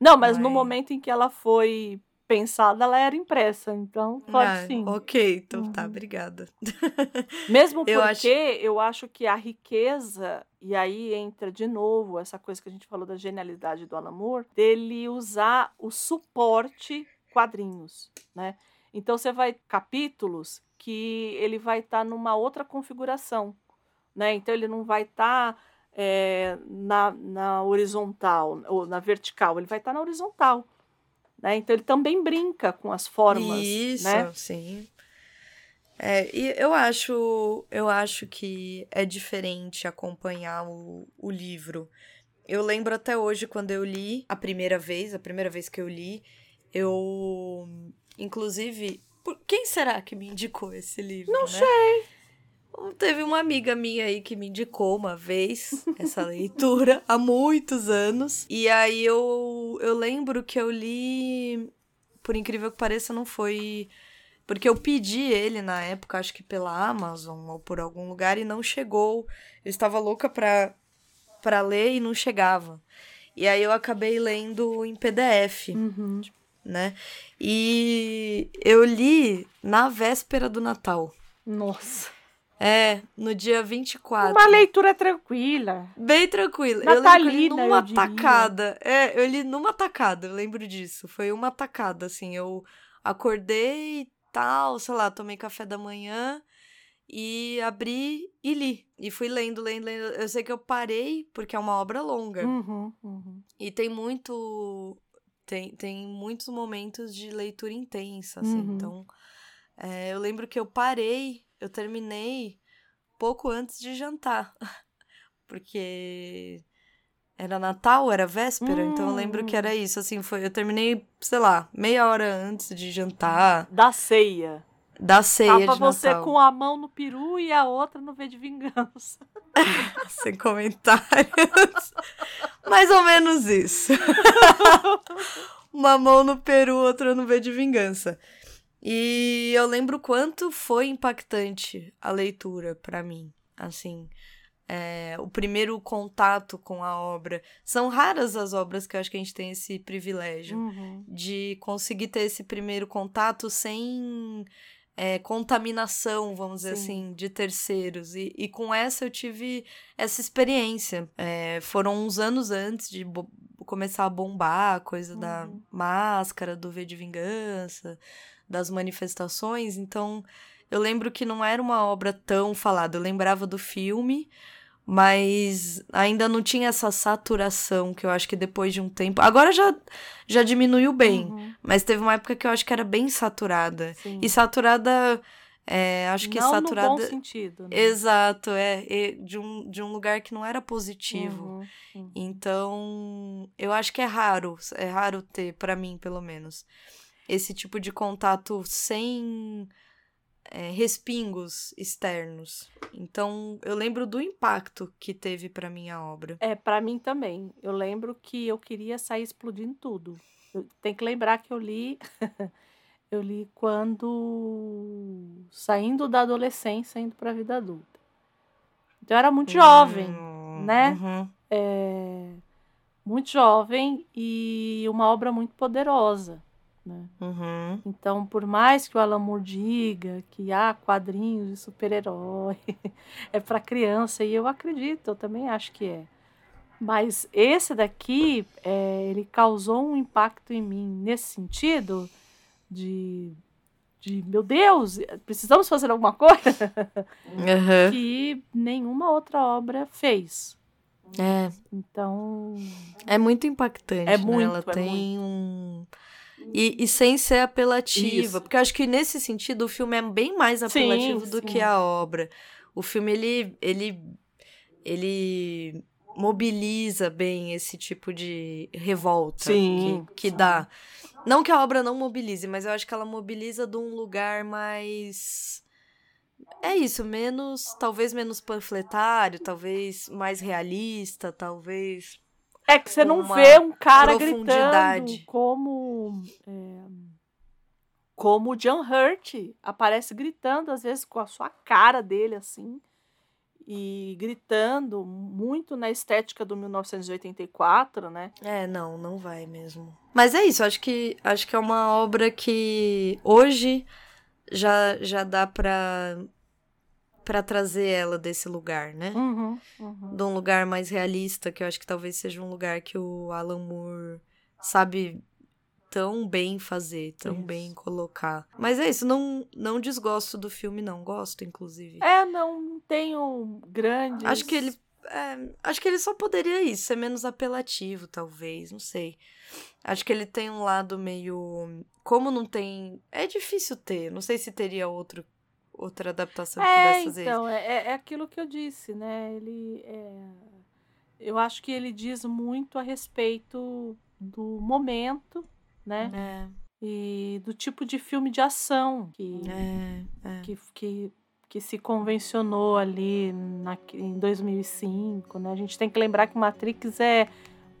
Não, mas, mas, no momento em que ela foi pensada, ela era impressa, então pode ah, sim. Ok, então tá, uhum. tá, obrigada. [laughs] [laughs] Mesmo porque eu acho... eu acho que a riqueza, e aí entra de novo essa coisa que a gente falou da genialidade do Alan Moore, dele usar o suporte quadrinhos, né? Então você vai capítulos que ele vai estar tá numa outra configuração, né? Então ele não vai estar tá, é, na, na horizontal ou na vertical, ele vai estar tá na horizontal. Né? Então ele também brinca com as formas. Isso, né? sim. É, e eu acho, eu acho que é diferente acompanhar o, o livro. Eu lembro até hoje quando eu li a primeira vez, a primeira vez que eu li, eu inclusive, por, quem será que me indicou esse livro? Não né? sei. Teve uma amiga minha aí que me indicou uma vez essa [laughs] leitura, há muitos anos. E aí eu, eu lembro que eu li, por incrível que pareça, não foi. Porque eu pedi ele na época, acho que pela Amazon ou por algum lugar, e não chegou. Eu estava louca pra, pra ler e não chegava. E aí eu acabei lendo em PDF, uhum. né? E eu li na véspera do Natal. Nossa. É, no dia 24. Uma leitura tranquila. Bem tranquila. Natalina, eu li numa eu tacada. É, eu li numa tacada, eu lembro disso. Foi uma tacada, assim. Eu acordei e tal, sei lá, tomei café da manhã e abri e li. E fui lendo, lendo, lendo. Eu sei que eu parei porque é uma obra longa. Uhum, uhum. E tem muito. Tem, tem muitos momentos de leitura intensa, assim. Uhum. Então, é, eu lembro que eu parei eu terminei pouco antes de jantar. [laughs] Porque era Natal, era véspera, hum. então eu lembro que era hum. isso, assim, foi, eu terminei, sei lá, meia hora antes de jantar. Da ceia. Da ceia Tava de você Natal. com a mão no peru e a outra no V de vingança. [laughs] Sem comentários. Mais ou menos isso. [laughs] Uma mão no peru, outra no V de vingança. E eu lembro quanto foi impactante a leitura para mim, assim, é, o primeiro contato com a obra. São raras as obras que eu acho que a gente tem esse privilégio uhum. de conseguir ter esse primeiro contato sem é, contaminação, vamos dizer assim, de terceiros. E, e, com essa eu tive essa experiência. É, foram uns anos antes de começar a bombar a coisa uhum. da máscara, do V de Vingança das manifestações, então eu lembro que não era uma obra tão falada. Eu lembrava do filme, mas ainda não tinha essa saturação que eu acho que depois de um tempo. Agora já, já diminuiu bem, uhum. mas teve uma época que eu acho que era bem saturada. Sim. E saturada. É, acho que não saturada. No bom sentido. Né? Exato, é, de um, de um lugar que não era positivo. Uhum. Então, eu acho que é raro, é raro ter, para mim, pelo menos esse tipo de contato sem é, respingos externos. Então, eu lembro do impacto que teve para minha obra. É, para mim também. Eu lembro que eu queria sair explodindo tudo. tem que lembrar que eu li [laughs] eu li quando saindo da adolescência indo para a vida adulta. Então, eu era muito jovem, hum, né? Uhum. É, muito jovem e uma obra muito poderosa né? Uhum. Então, por mais que o Alan Moore diga que há quadrinhos de super-herói, [laughs] é para criança, e eu acredito, eu também acho que é. Mas esse daqui, é, ele causou um impacto em mim nesse sentido de, de meu Deus, precisamos fazer alguma coisa [laughs] Uhum. que nenhuma outra obra fez. É, Então, é muito impactante. É né? muito, Ela é tem um. E, e sem ser apelativa. Isso. Porque eu acho que nesse sentido o filme é bem mais Sim, apelativo do sim. que a obra. O filme, ele. ele, ele mobiliza bem esse tipo de revolta Sim, que, que sim. dá. Não que a obra não mobilize, mas eu acho que ela mobiliza de um lugar mais. É isso, menos. Talvez menos panfletário, talvez mais realista, talvez. É que você não vê um cara gritando como é, como o John Hurt aparece gritando às vezes com a sua cara dele assim e gritando muito na estética do 1984, né? É, não, não vai mesmo. Mas é isso, acho que acho que é uma obra que hoje já já dá pra para trazer ela desse lugar, né? Uhum, uhum. De um lugar mais realista, que eu acho que talvez seja um lugar que o Alan Moore sabe tão bem fazer, tão Isso. bem colocar. Mas é isso, não não desgosto do filme não, gosto inclusive. É, não, tenho grandes. Acho que ele. é, acho que ele só poderia isso, ser menos apelativo, talvez, não sei. Acho que ele tem um lado meio. Como não tem. É difícil ter. Não sei se teria outro, outra adaptação que É, pudesse fazer então, é, é- é aquilo que eu disse, né? Ele é, eu acho que ele diz muito a respeito do momento, né? É, E do tipo de filme de ação que, é, é. que, que, que se convencionou ali na, em 2005, né? A gente tem que lembrar que Matrix é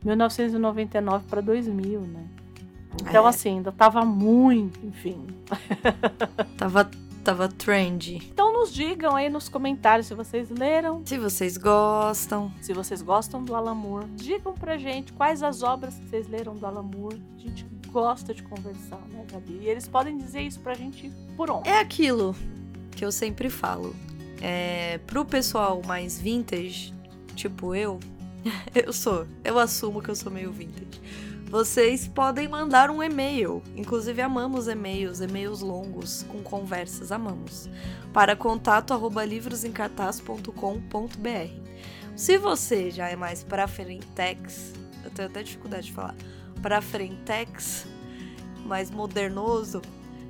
1999 para 2000, né? Então, É. assim, ainda tava muito, enfim. [laughs] Tava, tava trendy. Então, nos digam aí nos comentários se vocês leram, Se vocês gostam. se vocês gostam do Alan Moore. Digam pra gente quais as obras que vocês leram do Alan Moore. A gente gosta de conversar, né, Gabi? E eles podem dizer isso pra gente por onde. É aquilo que eu sempre falo. É, pro pessoal mais vintage, tipo eu, [laughs] eu sou, eu assumo que eu sou meio vintage. Vocês podem mandar um e-mail. Inclusive, amamos e-mails, e-mails longos com conversas, amamos. Para contato arroba livrosemcartaz.com.br. Se você já é mais pra frentex, eu tenho até dificuldade de falar, pra frentex, mais modernoso,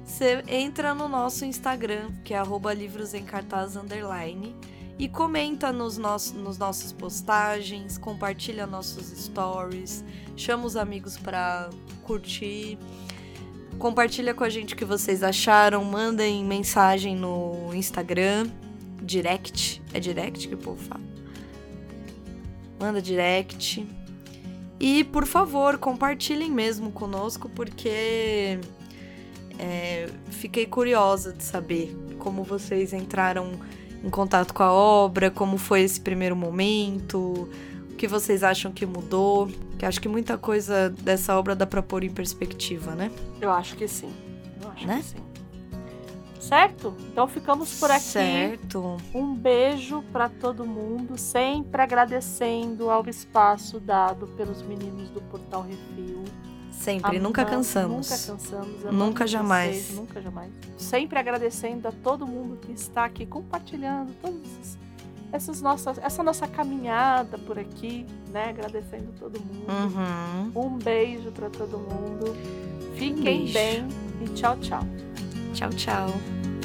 você entra no nosso Instagram, que é arroba livros em cartaz underline, e comenta nos, nossos, nos nossas postagens, compartilha nossos stories, chama os amigos pra curtir, compartilha com a gente o que vocês acharam, mandem mensagem no Instagram, direct, é direct que o povo fala. Manda direct. E, por favor, compartilhem mesmo conosco, porque é, fiquei curiosa de saber como vocês entraram em contato com a obra, como foi esse primeiro momento, o que vocês acham que mudou. Que acho que muita coisa dessa obra dá pra pôr em perspectiva, né? Eu acho que sim. Eu acho Né? que sim. Certo? Então ficamos por aqui. Certo. Um beijo pra todo mundo, sempre agradecendo ao espaço dado pelos meninos do Portal Refil. Sempre, nunca Amamos, cansamos. Nunca cansamos. Nunca jamais. vocês, nunca jamais. Sempre agradecendo a todo mundo que está aqui compartilhando todas essas, nossas, essa nossa caminhada por aqui, né? Agradecendo todo mundo. Uhum. Um beijo para todo mundo. Fiquem beijo. bem e tchau, tchau. Tchau, tchau.